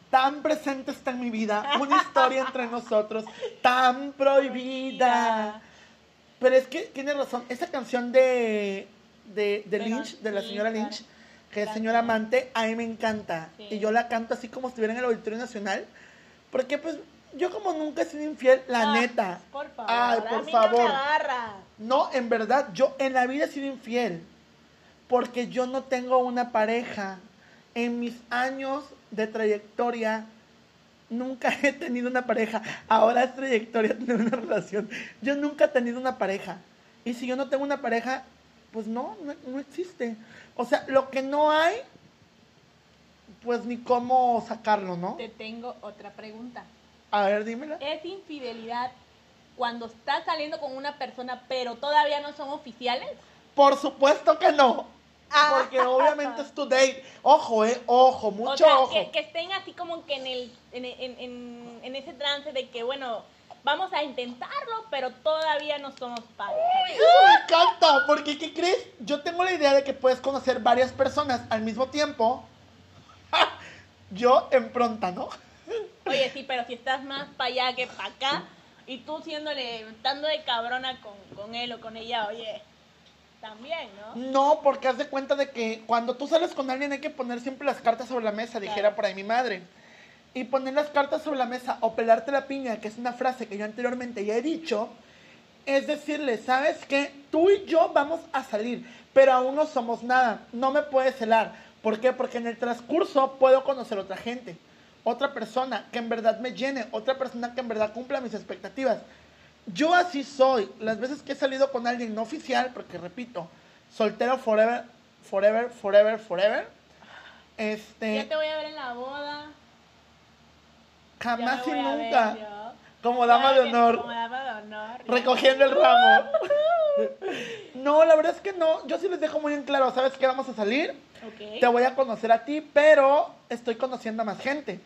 Tan presente está en mi vida, una historia entre nosotros, tan prohibida. Pero es que tiene razón, esa canción de, de, de Lynch, de la señora claro. Lynch, que es señora amante, a mí me encanta. Sí. Y yo la canto así como si estuviera en el Auditorio Nacional. Porque pues yo como nunca he sido infiel, la Ah, neta. Por favor. Ay, a por mí favor. No me. No, en verdad, yo en la vida he sido infiel. Porque yo no tengo una pareja. en mis años de trayectoria nunca he tenido una pareja. Ahora es trayectoria tener una relación. Yo nunca he tenido una pareja. Y si yo no tengo una pareja, pues no, no, no existe. O sea, lo que no hay, pues ni cómo sacarlo, ¿no? Te tengo otra pregunta. A ver, dímela. ¿Es infidelidad cuando estás saliendo con una persona pero todavía no son oficiales? Por supuesto que no. Ah. Porque obviamente es tu date. Ojo, eh, ojo, mucho o sea, ojo. Que, que estén así como que en, el, en, en- en- en ese trance de que, bueno, vamos a intentarlo, pero todavía no somos. Ay, Me encanta, porque ¿qué crees? Yo tengo la idea de que puedes conocer varias personas al mismo tiempo. Yo en pronta, ¿no? Oye, sí, pero si estás más para allá que para acá y tú siéndole, estando de cabrona con, con él o con ella, oye, también, ¿no? No, porque haz de cuenta de que cuando tú sales con alguien hay que poner siempre las cartas sobre la mesa, dijera Claro. por ahí mi madre. Y poner las cartas sobre la mesa o pelarte la piña, que es una frase que yo anteriormente ya he dicho, es decirle, ¿sabes qué? Tú y yo vamos a salir, pero aún no somos nada. No me puedes celar. ¿Por qué? Porque en el transcurso puedo conocer otra gente, otra persona que en verdad me llene, otra persona que en verdad cumpla mis expectativas. Yo así soy. Las veces que he salido con alguien no oficial, porque repito, soltero forever, forever, forever, forever. Ya Este, te voy a ver en la boda. ya jamás y ver nunca. Como dama de Ya honor. Como dama de honor. recogiendo el ramo. No, la verdad es que no. Yo sí les dejo muy en claro, ¿sabes qué? Vamos a salir. Ok. Te voy a conocer a ti, pero estoy conociendo a más gente.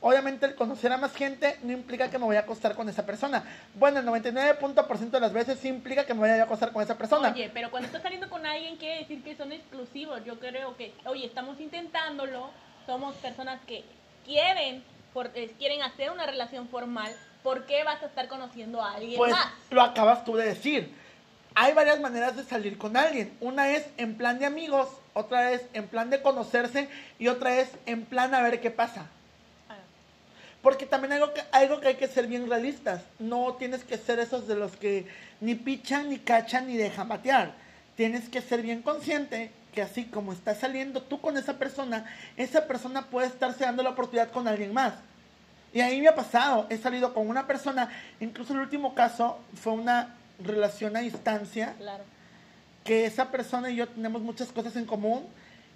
Obviamente el conocer a más gente no implica que me voy a acostar con esa persona. Bueno, el 99% de las veces sí implica que me vaya a acostar con esa persona. Oye, pero cuando estás saliendo con alguien quiere decir que son exclusivos. Yo creo que, oye, estamos intentándolo, somos personas que quieren, por- eh, quieren hacer una relación formal. ¿Por qué vas a estar conociendo a alguien Pues más? lo acabas tú de decir. Hay varias maneras de salir con alguien. Una es en plan de amigos, otra es en plan de conocerse y otra es en plan a ver qué pasa. Porque también algo que, algo que hay que ser bien realistas. No tienes que ser esos de los que ni pichan, ni cachan, ni dejan batear. Tienes que ser bien consciente que así como estás saliendo tú con esa persona, esa persona puede estarse dando la oportunidad con alguien más. Y ahí me ha pasado. He salido con una persona, incluso el último caso fue una relación a distancia claro. que esa persona y yo tenemos muchas cosas en común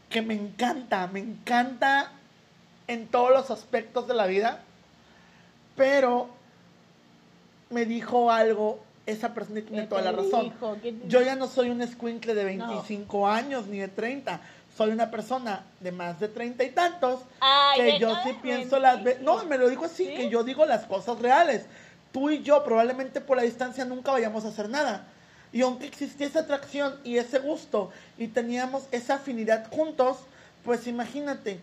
que me encanta, me encanta en todos los aspectos de la vida, pero me dijo algo esa persona y tiene ¿Qué toda la razón. Yo ya no soy un escuincle de No. 25 años ni de 30, soy una persona de más de 30 y tantos Ay, que yo sí pienso las veces, no, me lo dijo así, ¿Sí? que yo digo las cosas reales. Tú y yo probablemente por la distancia nunca vayamos a hacer nada. Y aunque existía esa atracción y ese gusto y teníamos esa afinidad juntos, pues imagínate,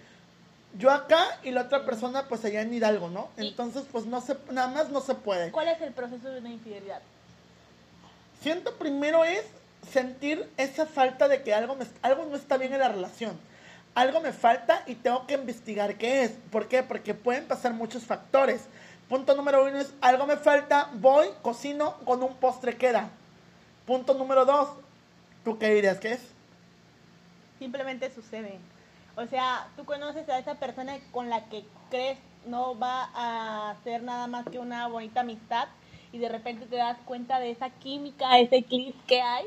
yo acá y la otra persona pues allá en Hidalgo, ¿no? Entonces pues no se, nada más no se puede. ¿Cuál es el proceso de una infidelidad? Siento primero es sentir esa falta de que algo, me, algo no está bien en la relación. Algo me falta y tengo que investigar qué es. ¿Por qué? Porque pueden pasar muchos factores. Punto número uno es algo me falta, voy, cocino, con un postre queda. Punto número dos, ¿tú qué dirías que es? Simplemente sucede. O sea, tú conoces a esa persona con la que crees no va a ser nada más que una bonita amistad y de repente te das cuenta de esa química, ese clic que hay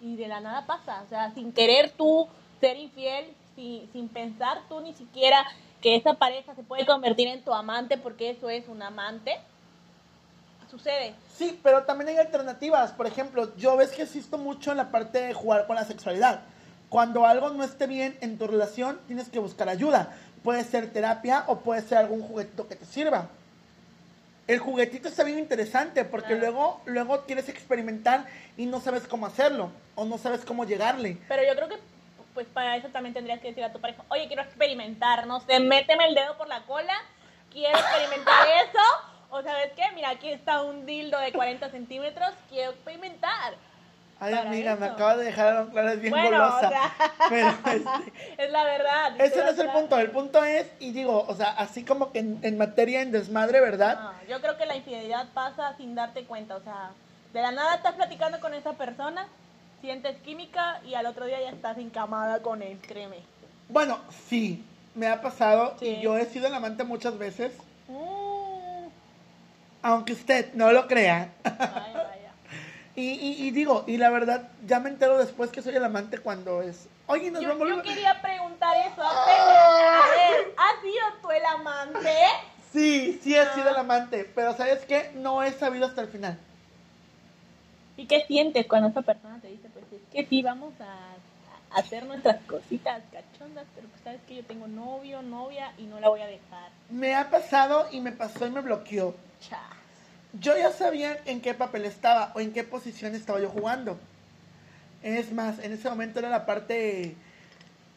y de la nada pasa. O sea, sin querer tú ser infiel, sin, sin pensar tú ni siquiera que esa pareja se puede convertir en tu amante porque eso es un amante, sucede. Sí, pero también hay alternativas. Por ejemplo, yo ves que existo mucho en la parte de jugar con la sexualidad. Cuando algo no esté bien en tu relación, tienes que buscar ayuda. Puede ser terapia o puede ser algún juguetito que te sirva. El juguetito está bien interesante porque Claro. luego, luego quieres experimentar y no sabes cómo hacerlo o no sabes cómo llegarle. Pero yo creo que pues para eso también tendrías que decir a tu pareja, oye, quiero experimentar, no sé, méteme el dedo por la cola, quiero experimentar eso, o sabes qué, mira, aquí está un dildo de 40 centímetros, quiero experimentar. Ay, amiga, me acaba de dejar claro, es bien Bueno, golosa. o sea, Pero este, es la verdad. ese es no es el punto. El punto es, y digo, o sea, así como que en, en materia, en desmadre, ¿verdad? No, yo creo que la infidelidad pasa sin darte cuenta, o sea, de la nada estás platicando con esa persona, sientes química y al otro día ya estás encamada con él, créeme. Bueno, sí, Me ha pasado Sí. y yo he sido el amante muchas veces, Mm, aunque usted no lo crea. vaya, vaya. Y, y- y digo, y la verdad, ya me entero después que soy el amante cuando es. Oye, nos Yo, vamos yo quería preguntar eso. A ver, ¿has sido tú el amante? Sí, sí he sido Ah. el amante, pero ¿sabes qué? No he sabido hasta el final. ¿Y qué sientes cuando esa persona te dice, pues es que sí, vamos a, a hacer nuestras cositas cachondas, pero pues sabes que yo tengo novio, novia y no la voy a dejar? Me ha pasado y me pasó y me bloqueó. Cha. Yo ya sabía en qué papel estaba o en qué posición estaba yo jugando. Es más, en ese momento era la parte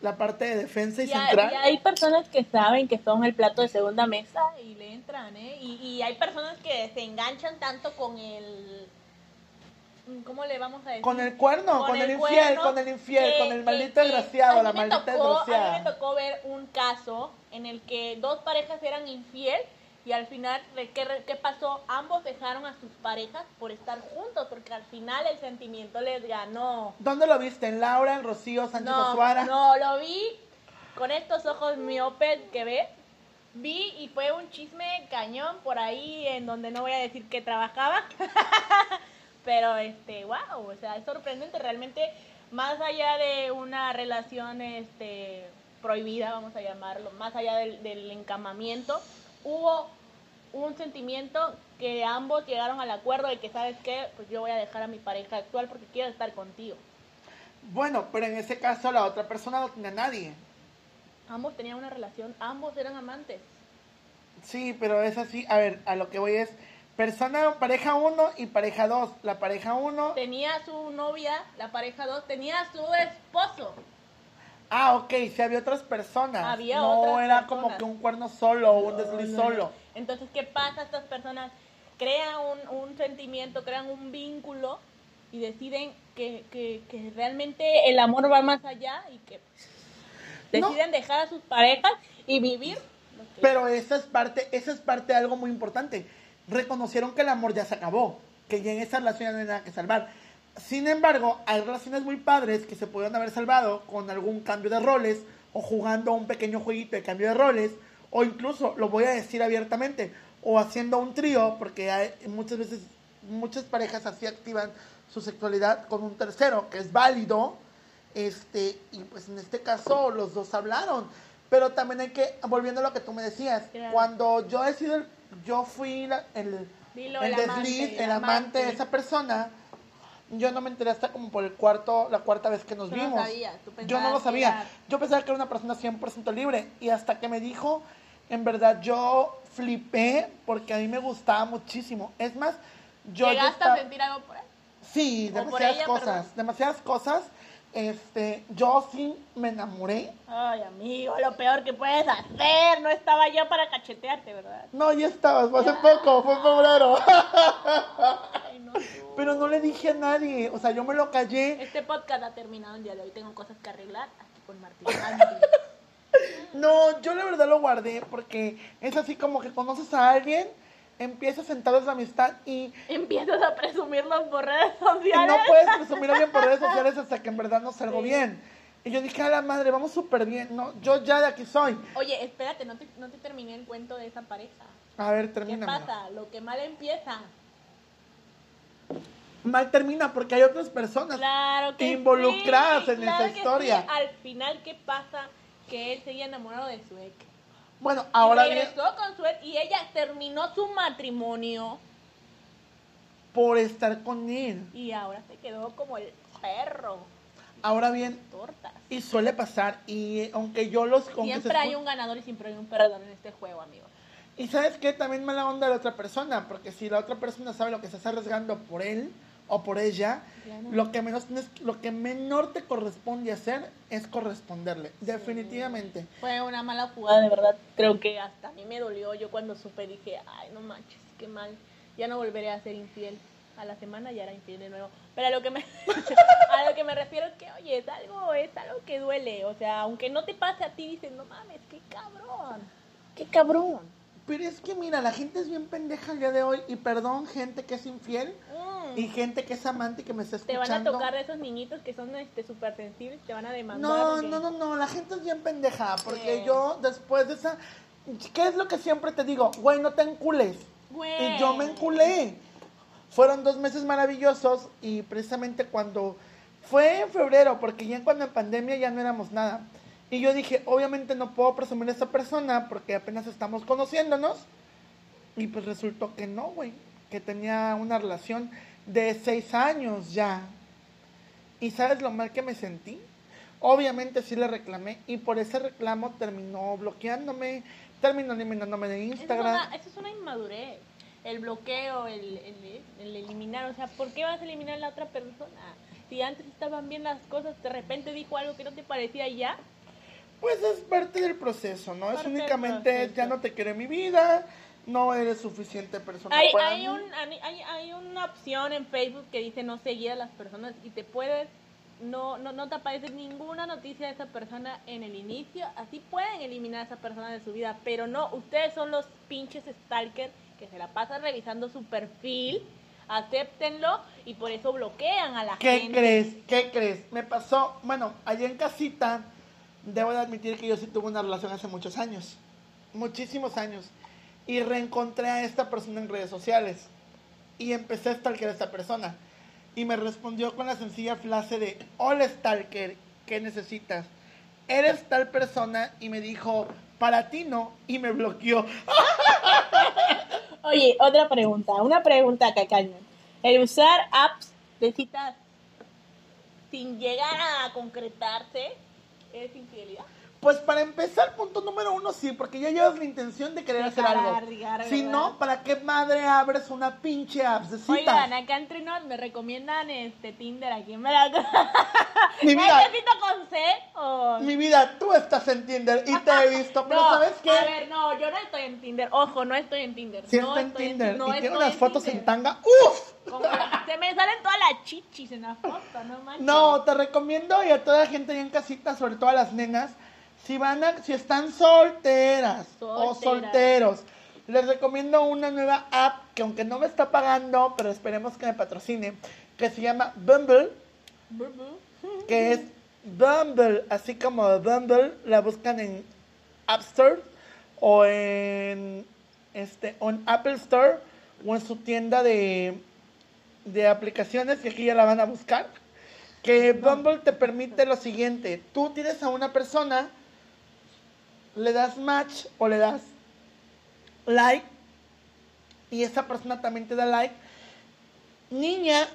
la parte de defensa y, Y central. y hay personas que saben que son el plato de segunda mesa y le entran, ¿eh? Y, y hay personas que se enganchan tanto con el... ¿Cómo le vamos a decir? Con el cuerno, con, el, infiel, cuerno, con el infiel, que- con el maldito que desgraciado, la maldita tocó- A mí desgraciada. me tocó ver un caso en el que dos parejas eran infiel y al final, ¿de ¿qué, ¿qué pasó? Ambos dejaron a sus parejas por estar juntos porque al final el sentimiento les ganó. ¿Dónde lo viste? ¿En Laura, en Rocío, Sánchez No, Azuara? no, lo vi con estos ojos miopes que ves. Vi y fue un chisme cañón por ahí en donde no voy a decir que trabajaba. Pero este, wow, o sea, es sorprendente realmente más allá de una relación este prohibida, vamos a llamarlo, más allá del, del encamamiento, hubo un sentimiento que ambos llegaron al acuerdo de que sabes qué, pues yo voy a dejar a mi pareja actual porque quiero estar contigo. Bueno, pero en ese caso la otra persona no tenía a nadie. Ambos tenían una relación, ambos eran amantes. Sí, pero es así. A ver, a lo que voy es persona, pareja 1 y pareja 2. La pareja 1. Tenía su novia, la pareja 2, tenía su esposo. Ah, ok, si había otras personas. Había no otras era como que un cuerno solo o un No, desliz no, no. solo. Entonces, ¿qué pasa? Estas personas crean un, un sentimiento, crean un vínculo y deciden que, que, que realmente el amor va más allá y que No. deciden dejar a sus parejas y vivir. que- Pero esa es parte, esa es parte de algo muy importante. Reconocieron que el amor ya se acabó, que ya en esa relación ya no hay nada que salvar. Sin embargo, hay relaciones muy padres que se pudieron haber salvado con algún cambio de roles o jugando un pequeño jueguito de cambio de roles o incluso, lo voy a decir abiertamente, o haciendo un trío, porque hay, muchas veces muchas parejas así activan su sexualidad con un tercero, que es válido, este, y pues en este caso los dos hablaron. Pero también hay que, volviendo a lo que tú me decías, Claro. cuando yo he sido, yo fui la- el, Dilo, el el amante, desliz, el el amante de amante. esa persona, yo no me enteré hasta como por el cuarto, la cuarta vez que nos Tú no vimos. sabías, tú yo no lo sabía. era- Yo pensaba que era una persona 100% libre. Y hasta que me dijo, en verdad, yo flipé porque a mí me gustaba muchísimo. Es más, yo ¿Llegaste estaba- a sentir algo por él? Sí, ¿O por demasiadas ella, cosas, perdón? demasiadas cosas. Este, yo sí me enamoré. Ay, amigo, lo peor que puedes hacer. No estaba yo para cachetearte, ¿verdad? No, ya estabas, fue hace poco, fue en febrero. No. Pero no le dije a nadie, o sea, yo me lo callé. Este podcast ha terminado el día de hoy. Tengo cosas que arreglar aquí con Martín. No, yo la verdad lo guardé porque es así como que conoces a alguien, empiezas a sentar la amistad y, Empiezas a presumirlos por redes y sociales. no puedes presumir a alguien por redes sociales hasta que en verdad no salgo Sí. bien. Y yo dije, a la madre, vamos súper bien. No, yo ya de aquí soy. Oye, espérate, no te, no te terminé el cuento de esa pareja. A ver, ¿Qué termina. pasa? Lo que mal empieza. Mal termina porque hay otras personas. Claro que Involucradas sí, en claro esa que historia. sí. Al final, ¿qué pasa? Que él seguía enamorado de su ex. Bueno, ahora y bien, regresó con su ex y ella terminó su matrimonio por estar con él. y ahora se quedó como el perro. Ahora bien, Tortas. y suele pasar, y aunque yo los... Siempre hay un ganador y siempre hay un perdedor en este juego, amigo. Y sabes qué, también mala onda de la otra persona, porque si la otra persona sabe lo que se está arriesgando por él o por ella, Claro. lo que menos tienes- lo que menor te corresponde hacer es corresponderle, definitivamente. Fue una mala jugada, de verdad. Creo que hasta a mí me dolió. Yo cuando supe dije, ay, no manches, qué mal. Ya no volveré a ser infiel. A la semana ya era infiel de nuevo. Pero a lo que me, a lo que me refiero es que, oye, es algo, es algo que duele. O sea, aunque no te pase a ti, dices, no mames, qué cabrón. Qué cabrón. Pero es que mira, la gente es bien pendeja el día de hoy, y perdón, gente que es infiel, Mm. Y gente que es amante y que me está Te escuchando. van a tocar de esos niñitos que son este súper sensibles, te van a demandar. No, porque- no, no, no, la gente es bien pendeja, porque Sí. yo después de esa... ¿Qué es lo que siempre te digo? Güey, no te encules. Güey. Y yo me enculé. Fueron dos meses maravillosos y precisamente cuando fue en febrero, porque ya cuando en pandemia ya no éramos nada. Y yo dije, obviamente no puedo presumir a esta persona porque apenas estamos conociéndonos. Y pues resultó que no, güey. Que tenía una relación de seis años ya. ¿Y sabes lo mal que me sentí? Obviamente sí le reclamé y por ese reclamo terminó bloqueándome, terminó eliminándome de Eso es, Instagram. una, eso es una inmadurez. El bloqueo, el, el, el eliminar. O sea, ¿por qué vas a eliminar a la otra persona? Si antes estaban bien las cosas, de repente dijo algo que no te parecía y ya. Pues es parte del proceso, ¿no? Es Parte únicamente ya no te quiero en mi vida, no eres suficiente persona Hay, para hay, mí. un, hay, hay una opción en Facebook que dice no seguir a las personas y te puedes, no, no, no te aparece ninguna noticia de esa persona en el inicio, así pueden eliminar a esa persona de su vida, pero no, ustedes son los pinches stalkers que se la pasan revisando su perfil, acéptenlo y por eso bloquean a la ¿Qué gente. crees? ¿Qué crees? Me pasó, bueno, allá en casita, debo de admitir que yo sí tuve una relación hace muchos años, muchísimos años, y reencontré a esta persona en redes sociales y empecé a stalkear a esta persona y me respondió con la sencilla frase de, hola stalker, ¿qué necesitas? Eres tal persona y me dijo, para ti no, y me bloqueó. Oye, otra pregunta, una pregunta cañón. El usar apps de citas sin llegar a concretarse es infidelidad. Pues para empezar, punto número uno, sí, porque ya llevas la intención de querer hacer algo. Si ¿verdad? no, ¿para qué madre abres una pinche app de citas? Oigan, acá entre nos me recomiendan este Tinder aquí en Veracruz. Mi vida, ¿Necesito con C o...? mi vida, tú estás en Tinder y te he visto, pero no, ¿sabes qué? A ver, no, yo no estoy en Tinder. Ojo, no estoy en Tinder. No está en Tinder no y tiene unas fotos en Tinder. tanga, ¡uf! Como- Se me salen todas las chichis en la foto, no manches. No, te recomiendo y a toda la gente ahí en casita, sobre todo a las nenas, si van a, si están solteras o solteros, les recomiendo una nueva app que aunque no me está pagando, pero esperemos que me patrocine, que se llama Bumble, Bu, bu. que es Bumble, así como Bumble, la buscan en App Store o en este o en Apple Store o en su tienda de, de aplicaciones y aquí ya la van a buscar. Que Bumble te permite lo siguiente, tú tienes a una persona, le das match o le das like y esa persona también te da like. Niña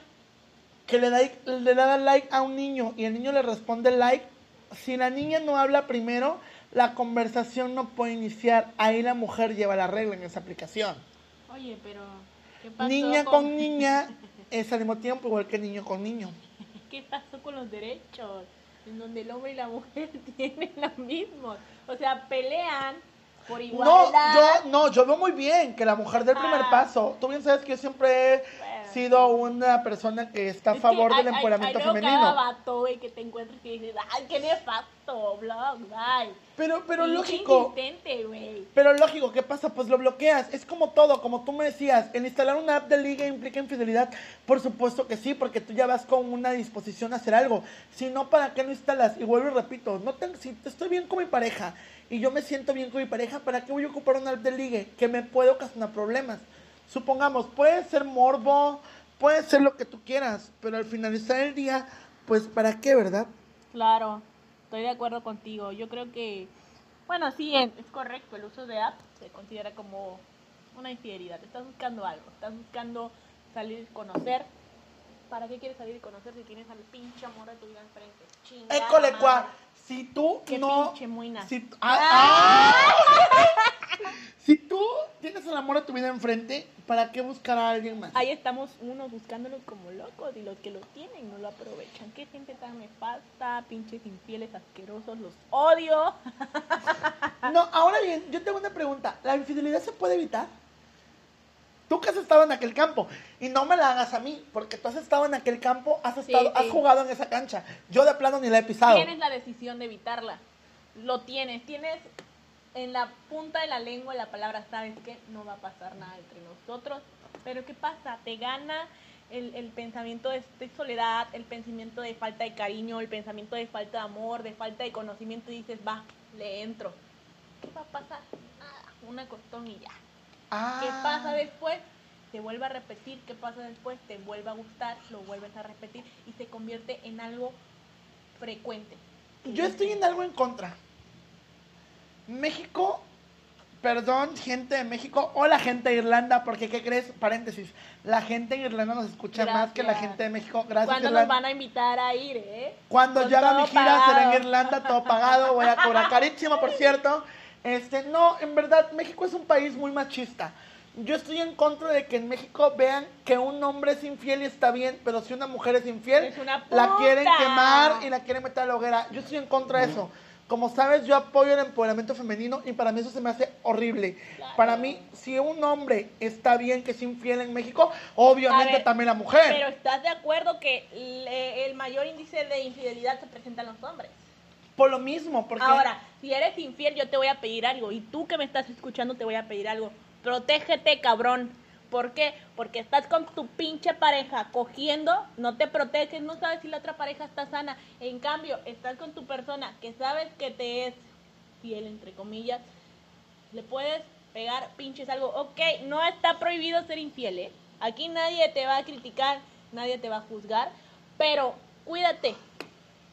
que le da, le da like a un niño y el niño le responde like, si la niña no habla primero, la conversación no puede iniciar. Ahí la mujer lleva la regla en esa aplicación. Oye, pero... ¿qué pasó Niña con niña es al mismo tiempo igual que niño con niño. ¿Qué pasó con los derechos? En donde el hombre y la mujer tienen lo mismo. O sea, pelean por No, igualdad. yo, no, yo veo muy bien que la mujer del primer Ah. paso. Tú bien sabes que yo siempre. Sido una persona que está a Es que favor del hay- empoderamiento hay femenino. cada vato, güey, que te encuentras y dices, ay, qué nefasto, blog, bye. Pero, pero Pinche lógico. güey. Pero lógico, ¿qué pasa? Pues lo bloqueas. Es como todo, como tú me decías, el instalar una app de liga implica infidelidad. Por supuesto que sí, porque tú ya vas con una disposición a hacer algo. Si no, ¿para qué lo instalas? Y vuelvo y repito, no te, si estoy bien con mi pareja y yo me siento bien con mi pareja, ¿para qué voy a ocupar una app de ligue que me puede ocasionar problemas? Supongamos, puede ser morbo, puede ser lo que tú quieras, pero al finalizar el día, pues ¿para qué, verdad? Claro, estoy de acuerdo contigo. Yo creo que, bueno, sí, es es correcto. El uso de apps se considera como una infidelidad. Estás buscando algo, estás buscando salir y conocer. ¿Para qué quieres salir y conocer si tienes al pinche amor de tu vida enfrente? Chingada École, cua, si tú Qué no... pinche muina. Si, ah, ah. si tú tienes el amor de tu vida enfrente, ¿para qué buscar a alguien más? Ahí estamos unos buscándolos como locos y los que lo tienen no lo aprovechan. Qué gente tan nefasta, pinches infieles asquerosos, los odio. No, ahora bien, yo tengo una pregunta. ¿La infidelidad se puede evitar? Tú que has estado en aquel campo, y no me la hagas a mí, porque tú has estado en aquel campo, has, Sí, estado, has jugado en esa cancha. Yo de plano ni la he pisado. Tienes la decisión de evitarla. Lo tienes. Tienes en la punta de la lengua la palabra, sabes que no va a pasar nada entre nosotros. Pero ¿qué pasa? Te gana el, el pensamiento de, de soledad, el pensamiento de falta de cariño, el pensamiento de falta de amor, de falta de conocimiento, y dices, va, le entro. ¿Qué va a pasar? Nada, una costón y ya. Ah. ¿Qué pasa después? Se vuelve a repetir. ¿Qué pasa después? Te vuelve a gustar, lo vuelves a repetir y se convierte en algo frecuente. Yo estoy en algo en contra. México, perdón, gente de México, o la gente de Irlanda, porque ¿qué crees? Paréntesis, la gente de Irlanda nos escucha más que la Gracias. gente de México. Gracias, ¿Cuándo nos Irlanda. van a invitar a ir, eh? Cuando Con yo haga mi gira pagado. será en Irlanda, todo pagado, voy a cobrar carísimo, por cierto. Este, no, en verdad, México es un país muy machista. Yo estoy en contra de que en México vean que un hombre es infiel y está bien, pero si una mujer es infiel, Es una la quieren quemar y la quieren meter a la hoguera. Yo estoy en contra de eso. Como sabes, yo apoyo el empoderamiento femenino y para mí eso se me hace horrible. Claro. Para mí, si un hombre está bien que es infiel en México, obviamente ver, también la mujer. Pero ¿estás de acuerdo que el mayor índice de infidelidad se presenta en los hombres? Por lo mismo, porque... Ahora, si eres infiel, yo te voy a pedir algo. Y tú que me estás escuchando, te voy a pedir algo. Protégete, cabrón. ¿Por qué? Porque estás con tu pinche pareja cogiendo, no te proteges, no sabes si la otra pareja está sana. En cambio, estás con tu persona que sabes que te es fiel, entre comillas, le puedes pegar pinches algo. Ok, no está prohibido ser infiel, ¿eh? Aquí nadie te va a criticar, nadie te va a juzgar, pero cuídate,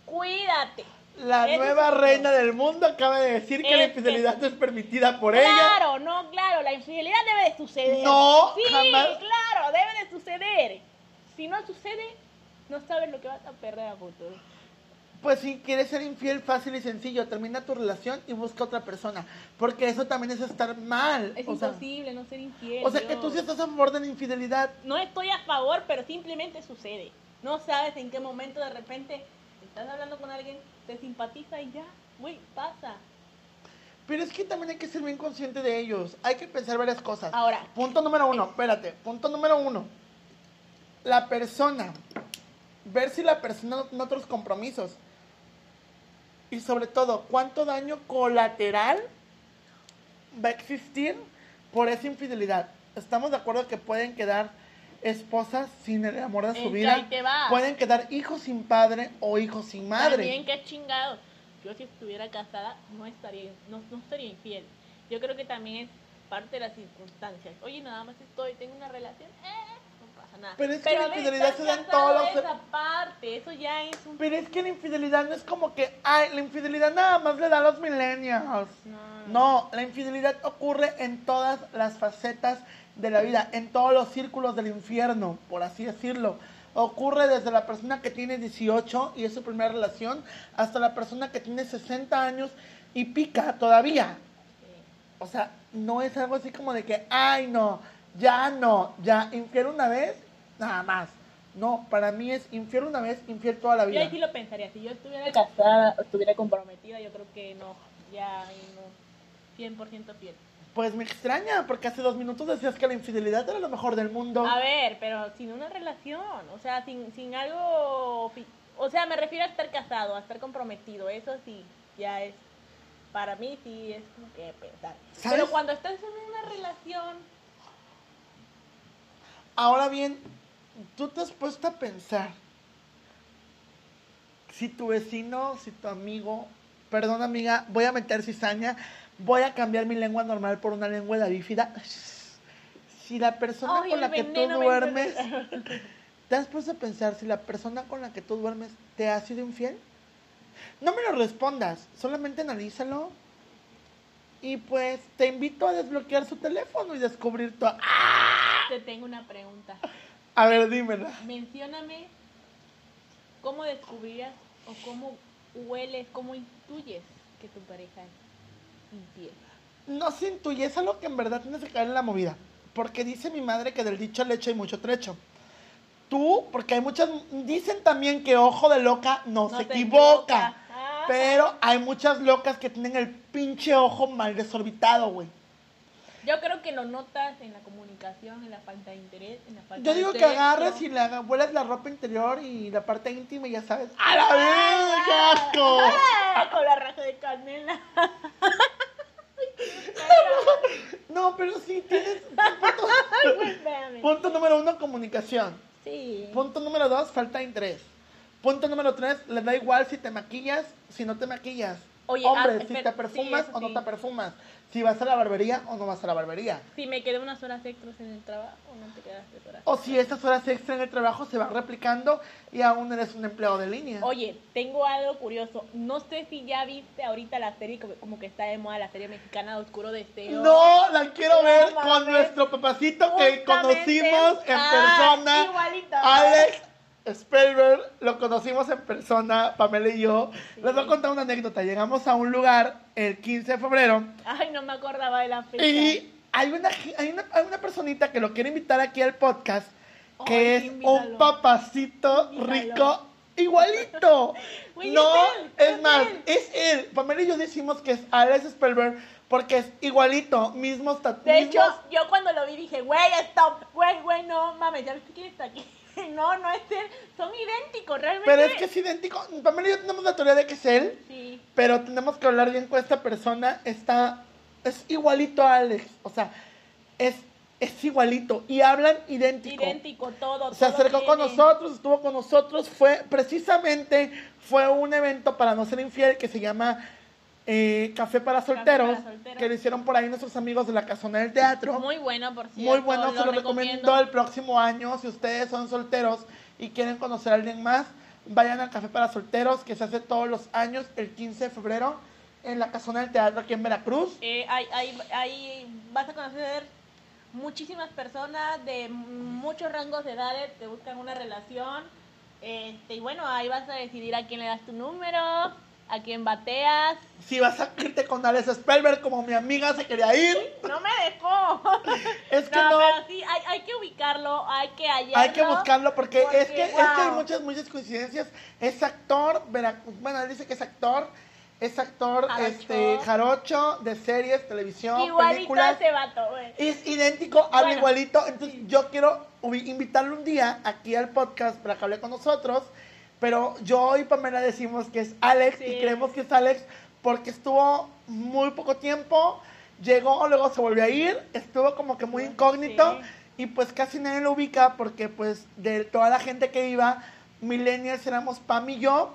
cuídate. La nueva reina del mundo acaba de decir que la Es que- infidelidad no es permitida por ella. Claro, no, claro, la infidelidad debe de suceder. No, sí, jamás. claro, debe de suceder. Si no sucede, no sabes lo que vas a perder a futuro. Pues si quieres ser infiel, fácil y sencillo, termina tu relación y busca otra persona. Porque eso también es estar mal. Es o sea, imposible no ser infiel. o sea que tú sí estás a favor de la infidelidad. No estoy a favor, pero simplemente sucede. No sabes en qué momento de repente estás hablando con alguien, te simpatiza y ya, güey, pasa. Pero es que también hay que ser bien consciente de ellos. Hay que pensar varias cosas. Ahora, Punto número uno, espérate. Punto número uno. La persona. Ver si la persona no tiene otros compromisos. Y sobre todo, cuánto daño colateral va a existir por esa infidelidad. Estamos de acuerdo que pueden quedar esposas sin el amor de su vida. ahí te va. Pueden quedar hijos sin padre o hijos sin madre. También qué chingado. Yo si estuviera casada no estaría, no, no estaría infiel. Yo creo que también es parte de las circunstancias. Oye, nada más estoy, tengo una relación, eh, no pasa nada. Pero es que la de infidelidad se da en todos los- parte, eso ya es un... Pero es que la infidelidad no es como que, ay, la infidelidad nada más le da a los millennials. No, No, la infidelidad ocurre en todas las facetas de la vida, en todos los círculos del infierno, por así decirlo. Ocurre desde la persona que tiene 18 y es su primera relación, hasta la persona que tiene 60 años y pica todavía. O sea, no es algo así como de que, ay, no, ya no, ya, infiel una vez, nada más. No, para mí es infiel una vez, infiel toda la Yo vida. ahí sí lo pensaría. Si yo estuviera casada, estuviera comprometida, yo creo que no, ya no, 100% fiel. Pues me extraña, porque hace dos minutos decías que la infidelidad era lo mejor del mundo. A ver, pero sin una relación, o sea, sin, sin algo, o sea, me refiero a estar casado, a estar comprometido, eso sí, ya es, para mí sí es como que pensar. ¿Sabes? Pero cuando estás en una relación, Ahora bien, tú te has puesto a pensar si tu vecino, si tu amigo, perdón amiga, voy a meter cizaña, voy a cambiar mi lengua normal por una lengua de bífida. Si la persona Ay, con la que tú duermes, ¿te has puesto a pensar si la persona con la que tú duermes te ha sido infiel? No me lo respondas, solamente analízalo. Y pues te invito a desbloquear su teléfono y descubrir tu... ¡Ah! te tengo una pregunta. A ver, dímela. Mencióname cómo descubrirías o cómo hueles, cómo intuyes que tu pareja es No se intuye, es algo que en verdad tienes que caer en la movida. Porque dice mi madre que del dicho al hecho hay mucho trecho. Tú, porque hay muchas. Dicen también que ojo de loca no, No se equivoca. equivoca. Ah. Pero hay muchas locas que tienen el pinche ojo mal desorbitado, güey. Yo creo que lo notas en la comunicación, en la falta de interés, en la falta Yo de digo que sexo. agarras y le haga- vuelas la ropa interior y la parte íntima y ya sabes. ¡A la vez! ¡Qué asco! Ah, con la raja de canela. No, pero sí tienes. Punto, punto número uno, comunicación. Sí. Punto número dos, falta de interés. Punto número tres, les da igual si te maquillas, si no te maquillas. Oye, Hombre, ah, si espera, te perfumas sí, o no sí. te perfumas. Si vas a la barbería o no vas a la barbería. Si me quedé unas horas extras en el trabajo, no te quedaste horas. O si esas horas extra en el trabajo se van replicando y aún eres un empleado de línea. Oye, tengo algo curioso. No sé si ya viste ahorita la serie, como, como que está de moda la serie mexicana de Oscuro Deseo. No, la quiero No ver con nuestro papacito que conocimos en ah, persona. igualito. Alex Spellberg, lo conocimos en persona, Pamela y yo. Sí. Les voy a contar una anécdota. Llegamos a un lugar el 15 de febrero Ay, no me acordaba de la fecha. y hay una, hay una, hay una personita que lo quiere invitar aquí al podcast que Ay, es un papacito Invítalo. rico. Igualito. No, es él, es es más, él. es él. Pamela y yo decimos que es Alex Spellberg porque es igualito, mismos De tatuajes. hecho, yo cuando lo vi dije, güey, stop, güey, güey, no mames, ya viste quién está aquí. No, no es él, son idénticos, realmente. Pero es que es idéntico. Pamela y yo tenemos la teoría de que es él, Sí, pero tenemos que hablar bien con esta persona. Está, es igualito a Alex. O sea, es, es igualito. Y hablan idéntico. idéntico todo. Se todo acercó con nosotros, estuvo con nosotros. Fue precisamente fue un evento para no ser infiel que se llama eh, Café para Solteros, para Solteros. que lo hicieron por ahí nuestros amigos de la Casona del Teatro. Muy bueno, por cierto. Muy bueno, se lo recomiendo el próximo año. Si ustedes son solteros y quieren conocer a alguien más, vayan al Café para Solteros, que se hace todos los años, el 15 de febrero, en la Casona del Teatro aquí en Veracruz. Eh, ahí, ahí- ahí vas a conocer muchísimas personas de muchos rangos de edades que buscan una relación. Este, y bueno, ahí vas a decidir a quién le das tu número, a quién bateas. Si vas a irte con Alex Spellberg, como mi amiga se quería ir, No me dejó. es que no, no. pero sí, hay, hay que ubicarlo, hay que hallarlo. Hay que buscarlo porque, porque, es, que, es que hay muchas, muchas coincidencias. Es actor, bueno, él dice que es actor, es actor Jarocho. este jarocho de series, televisión, Igualito películas. ese vato, güey. Es idéntico, habla Bueno, igualito. Entonces yo quiero invitarlo un día aquí al podcast para que hable con nosotros. Pero yo y Pamela decimos que es Alex Sí. y creemos que es Alex porque estuvo muy poco tiempo, llegó, luego se volvió a ir, estuvo como que muy Sí. incógnito y pues casi nadie lo ubica porque pues de toda la gente que iba, millennials éramos Pam y yo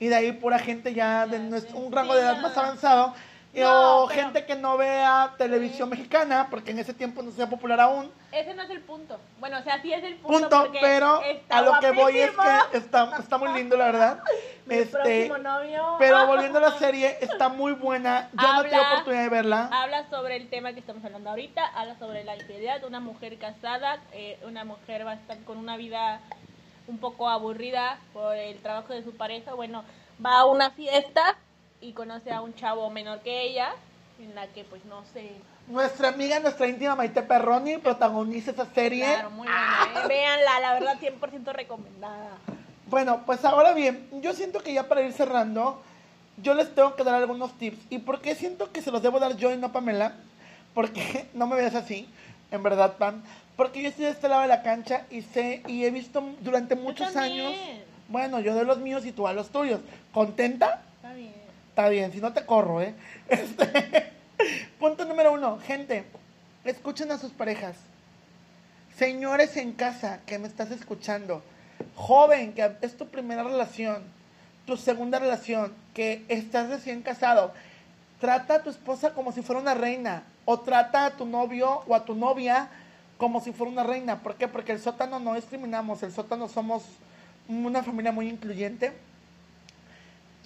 y de ahí pura gente ya de nuestro, un rango de edad más avanzado. No, o pero- gente que no vea televisión mexicana, porque en ese tiempo no sea popular aún. Ese no es el punto. Bueno, o sea, sí es el punto. Punto, porque pero está a lo que voy es guapísimo. que está, está muy lindo, la verdad. Mi Este, próximo novio. pero volviendo a la serie, está muy buena. Yo no tuve Habla- oportunidad de verla. Habla sobre el tema que estamos hablando ahorita, habla sobre la infidelidad de una mujer casada, eh, una mujer bastante con una vida un poco aburrida por el trabajo de su pareja. Bueno, va a una fiesta y conoce a un chavo menor que ella, en la que pues no sé. Nuestra amiga, nuestra íntima Maite Perroni protagoniza esa serie. Claro, muy buena. ¿eh? Véanla, la verdad 100% recomendada. Bueno, pues ahora bien, yo siento que ya para ir cerrando, yo les tengo que dar algunos tips. ¿Y por qué siento que se los debo dar yo y no Pamela? Porque no me veas así, en verdad, Pam. Porque yo estoy de este lado de la cancha y sé y he visto durante muchos años. Bueno, yo de los míos y tú a los tuyos. ¿Contenta? Está bien. Está bien, si no te corro, ¿eh? Este, punto número uno, gente, escuchen a sus parejas. Señores en casa que me estás escuchando, joven que es tu primera relación, tu segunda relación, que estás recién casado, trata a tu esposa como si fuera una reina o trata a tu novio o a tu novia como si fuera una reina. ¿Por qué? Porque el sótano no discriminamos, el sótano somos una familia muy incluyente.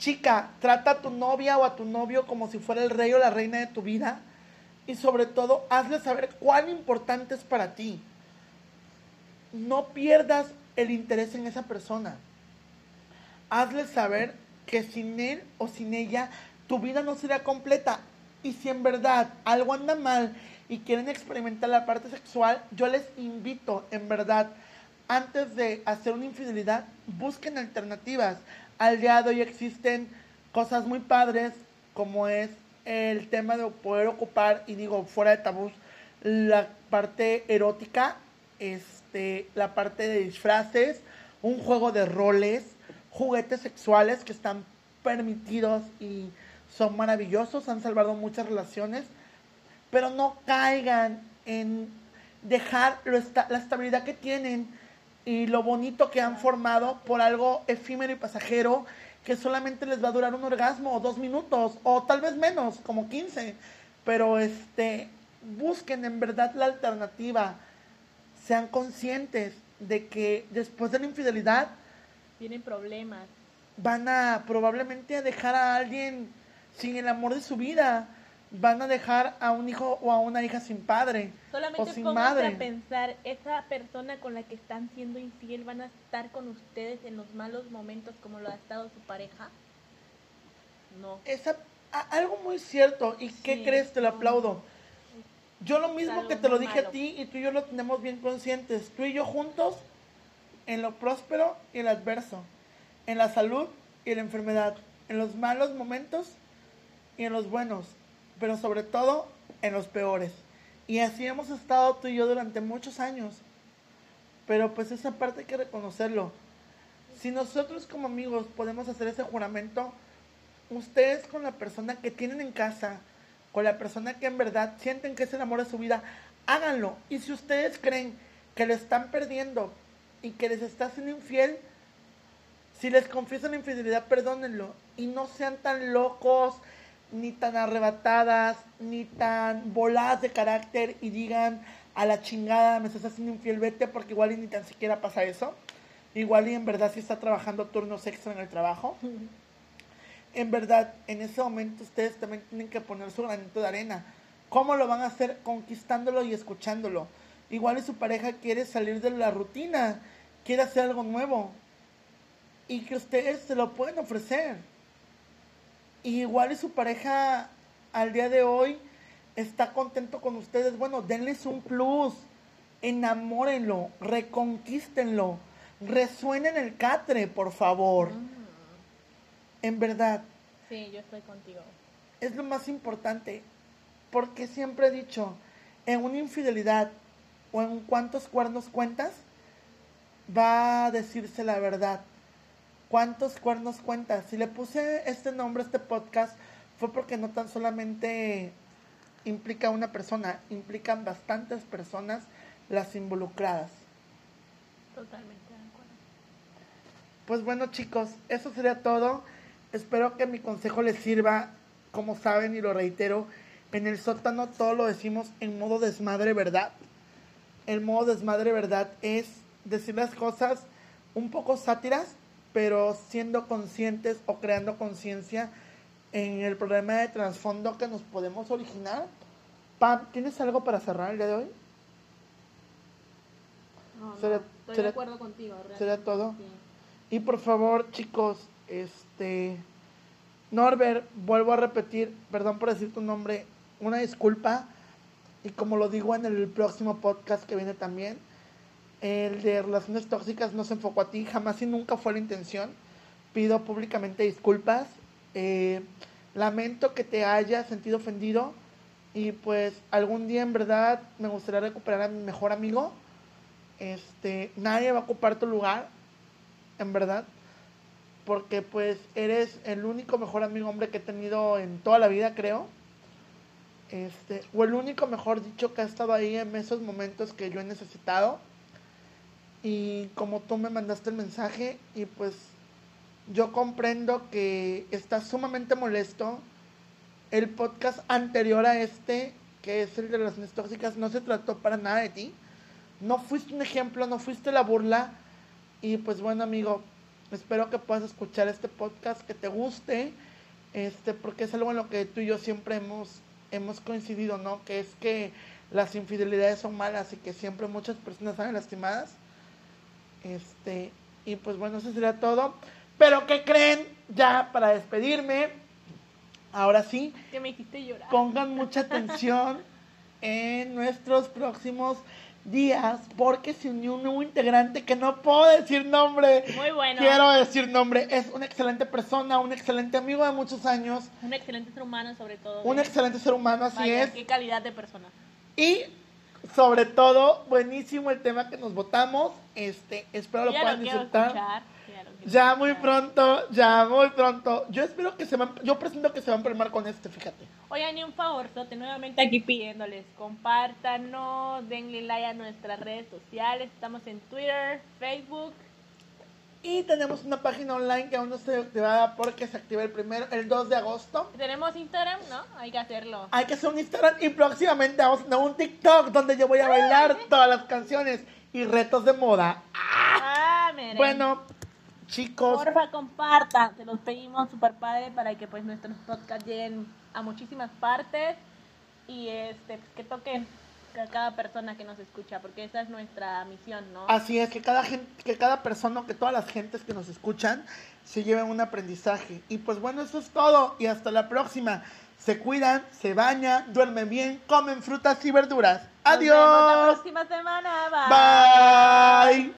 Chica, trata a tu novia o a tu novio como si fuera el rey o la reina de tu vida. Y sobre todo, hazle saber cuán importante es para ti. No pierdas el interés en esa persona. Hazle saber que sin él o sin ella, tu vida no será completa. Y si en verdad algo anda mal y quieren experimentar la parte sexual, yo les invito, en verdad, antes de hacer una infidelidad, busquen alternativas. Al día de hoy existen cosas muy padres, como es el tema de poder ocupar, y digo, fuera de tabús, la parte erótica, este, la parte de disfraces, un juego de roles, juguetes sexuales que están permitidos y son maravillosos, han salvado muchas relaciones, pero no caigan en dejar lo esta- la estabilidad que tienen y lo bonito que han formado por algo efímero y pasajero que solamente les va a durar un orgasmo o dos minutos o tal vez menos, como 15. Pero este, busquen en verdad la alternativa, sean conscientes de que después de la infidelidad Tienen problemas. van a probablemente dejar a alguien sin el amor de su vida, van a dejar a un hijo o a una hija sin padre o Solamente sin pónganse madre. a pensar, esa persona con la que están siendo infiel van a estar con ustedes en los malos momentos como lo ha estado su pareja. No. Esa, a- algo muy cierto, ¿y qué Sí, crees? Te lo aplaudo. Yo lo mismo que te lo dije a ti y tú y yo lo tenemos bien conscientes. Tú y yo juntos en lo próspero y el adverso, en la salud y la enfermedad, en los malos momentos y en los buenos, pero sobre todo en los peores. Y así hemos estado tú y yo durante muchos años. Pero pues esa parte hay que reconocerlo. Si nosotros como amigos podemos hacer ese juramento, ustedes con la persona que tienen en casa, con la persona que en verdad sienten que es el amor de su vida, háganlo. Y si ustedes creen que lo están perdiendo y que les está siendo infiel, si les confiesan la infidelidad, perdónenlo. Y no sean tan locos, ni tan arrebatadas, ni tan voladas de carácter y digan a la chingada, me estás haciendo infiel, vete, porque igual y ni tan siquiera pasa eso. Igual y en verdad sí está trabajando turnos extra en el trabajo en verdad, en ese momento ustedes también tienen que poner su granito de arena. ¿Cómo lo van a hacer? Conquistándolo y escuchándolo. Igual y su pareja quiere salir de la rutina, quiere hacer algo nuevo. Y que ustedes se lo pueden ofrecer. Y igual y su pareja al día de hoy está contento con ustedes. Bueno, denles un plus. Enamórenlo, reconquístenlo. Resuenen el catre, por favor. En verdad, Sí, yo estoy contigo. es lo más importante. Porque siempre he dicho, en una infidelidad o en cuántos cuernos cuentas, va a decirse la verdad. ¿Cuántos cuernos cuentas? Si le puse este nombre a este podcast, fue porque no tan solamente implica una persona, implican bastantes personas las involucradas. Totalmente de acuerdo. Pues bueno chicos, eso sería todo. Espero que mi consejo les sirva. Como saben y lo reitero, en el sótano todo lo decimos en modo desmadre verdad. El modo desmadre verdad es decir las cosas un poco sátiras, pero siendo conscientes o creando conciencia en el problema de trasfondo que nos podemos originar. Pam, ¿tienes algo para cerrar el día de hoy? No, estoy será- de acuerdo contigo. ¿Será todo? sí. Y por favor, chicos, este Norbert, vuelvo a repetir, perdón por decir tu nombre, una disculpa. Y como lo digo en el próximo podcast que viene también, el de relaciones tóxicas no se enfocó a ti, jamás y nunca fue la intención. Pido públicamente disculpas. Eh, lamento que te haya sentido ofendido. Y pues algún día en verdad me gustaría recuperar a mi mejor amigo. Este, nadie va a ocupar tu lugar en verdad, porque pues eres el único mejor amigo hombre que he tenido en toda la vida, creo. Este, o el único, mejor dicho, que ha estado ahí en esos momentos que yo he necesitado. Y como tú me mandaste el mensaje, y pues yo comprendo que estás sumamente molesto. El podcast anterior a este, que es el de relaciones tóxicas, no se trató para nada de ti. No fuiste un ejemplo, no fuiste la burla. Y pues bueno, amigo, espero que puedas escuchar este podcast, que te guste, este, porque es algo en lo que tú y yo siempre hemos, hemos coincidido, ¿no? Que es que las infidelidades son malas y que siempre muchas personas salen lastimadas. Este, y pues bueno, eso sería todo. Pero ¿qué creen? Ya para despedirme, ahora sí, Que me hiciste llorar. pongan mucha atención en nuestros próximos días porque se unió un nuevo integrante que no puedo decir nombre. Muy bueno. Quiero decir nombre. Es una excelente persona, un excelente amigo de muchos años, Un excelente ser humano, sobre todo. un ¿eh? excelente ser humano, así Vaya, es. Qué calidad de persona. Y sobre todo, buenísimo el tema que nos votamos. Este, espero lo Ya puedan lo disfrutar. escuchar. ya. Muy pronto, ya muy pronto. Yo espero que se van, yo presento que se van a empalmar con este, fíjate. Oigan, y un favorzote, nuevamente aquí pidiéndoles, compártanos, denle like a nuestras redes sociales, estamos en Twitter, Facebook, Y tenemos una página online que aún no se activada porque se activa el primero, el 2 de agosto. tenemos Instagram, ¿no? Hay que hacerlo. Hay que hacer un Instagram y próximamente vamos a tener un TikTok donde yo voy a bailar todas las canciones y retos de moda. Ah, miren. Bueno, chicos, Porfa, compartan, se los pedimos super padre para que pues nuestros podcasts lleguen a muchísimas partes y este pues, que toquen a cada persona que nos escucha, porque esa es nuestra misión, ¿no? así es que cada gente, que cada persona, que todas las gentes que nos escuchan se lleven un aprendizaje. Y pues bueno, eso es todo y hasta la próxima. Se cuidan, se bañan, duermen bien, comen frutas y verduras. Nos vemos la Adiós. próxima semana. Bye. Bye.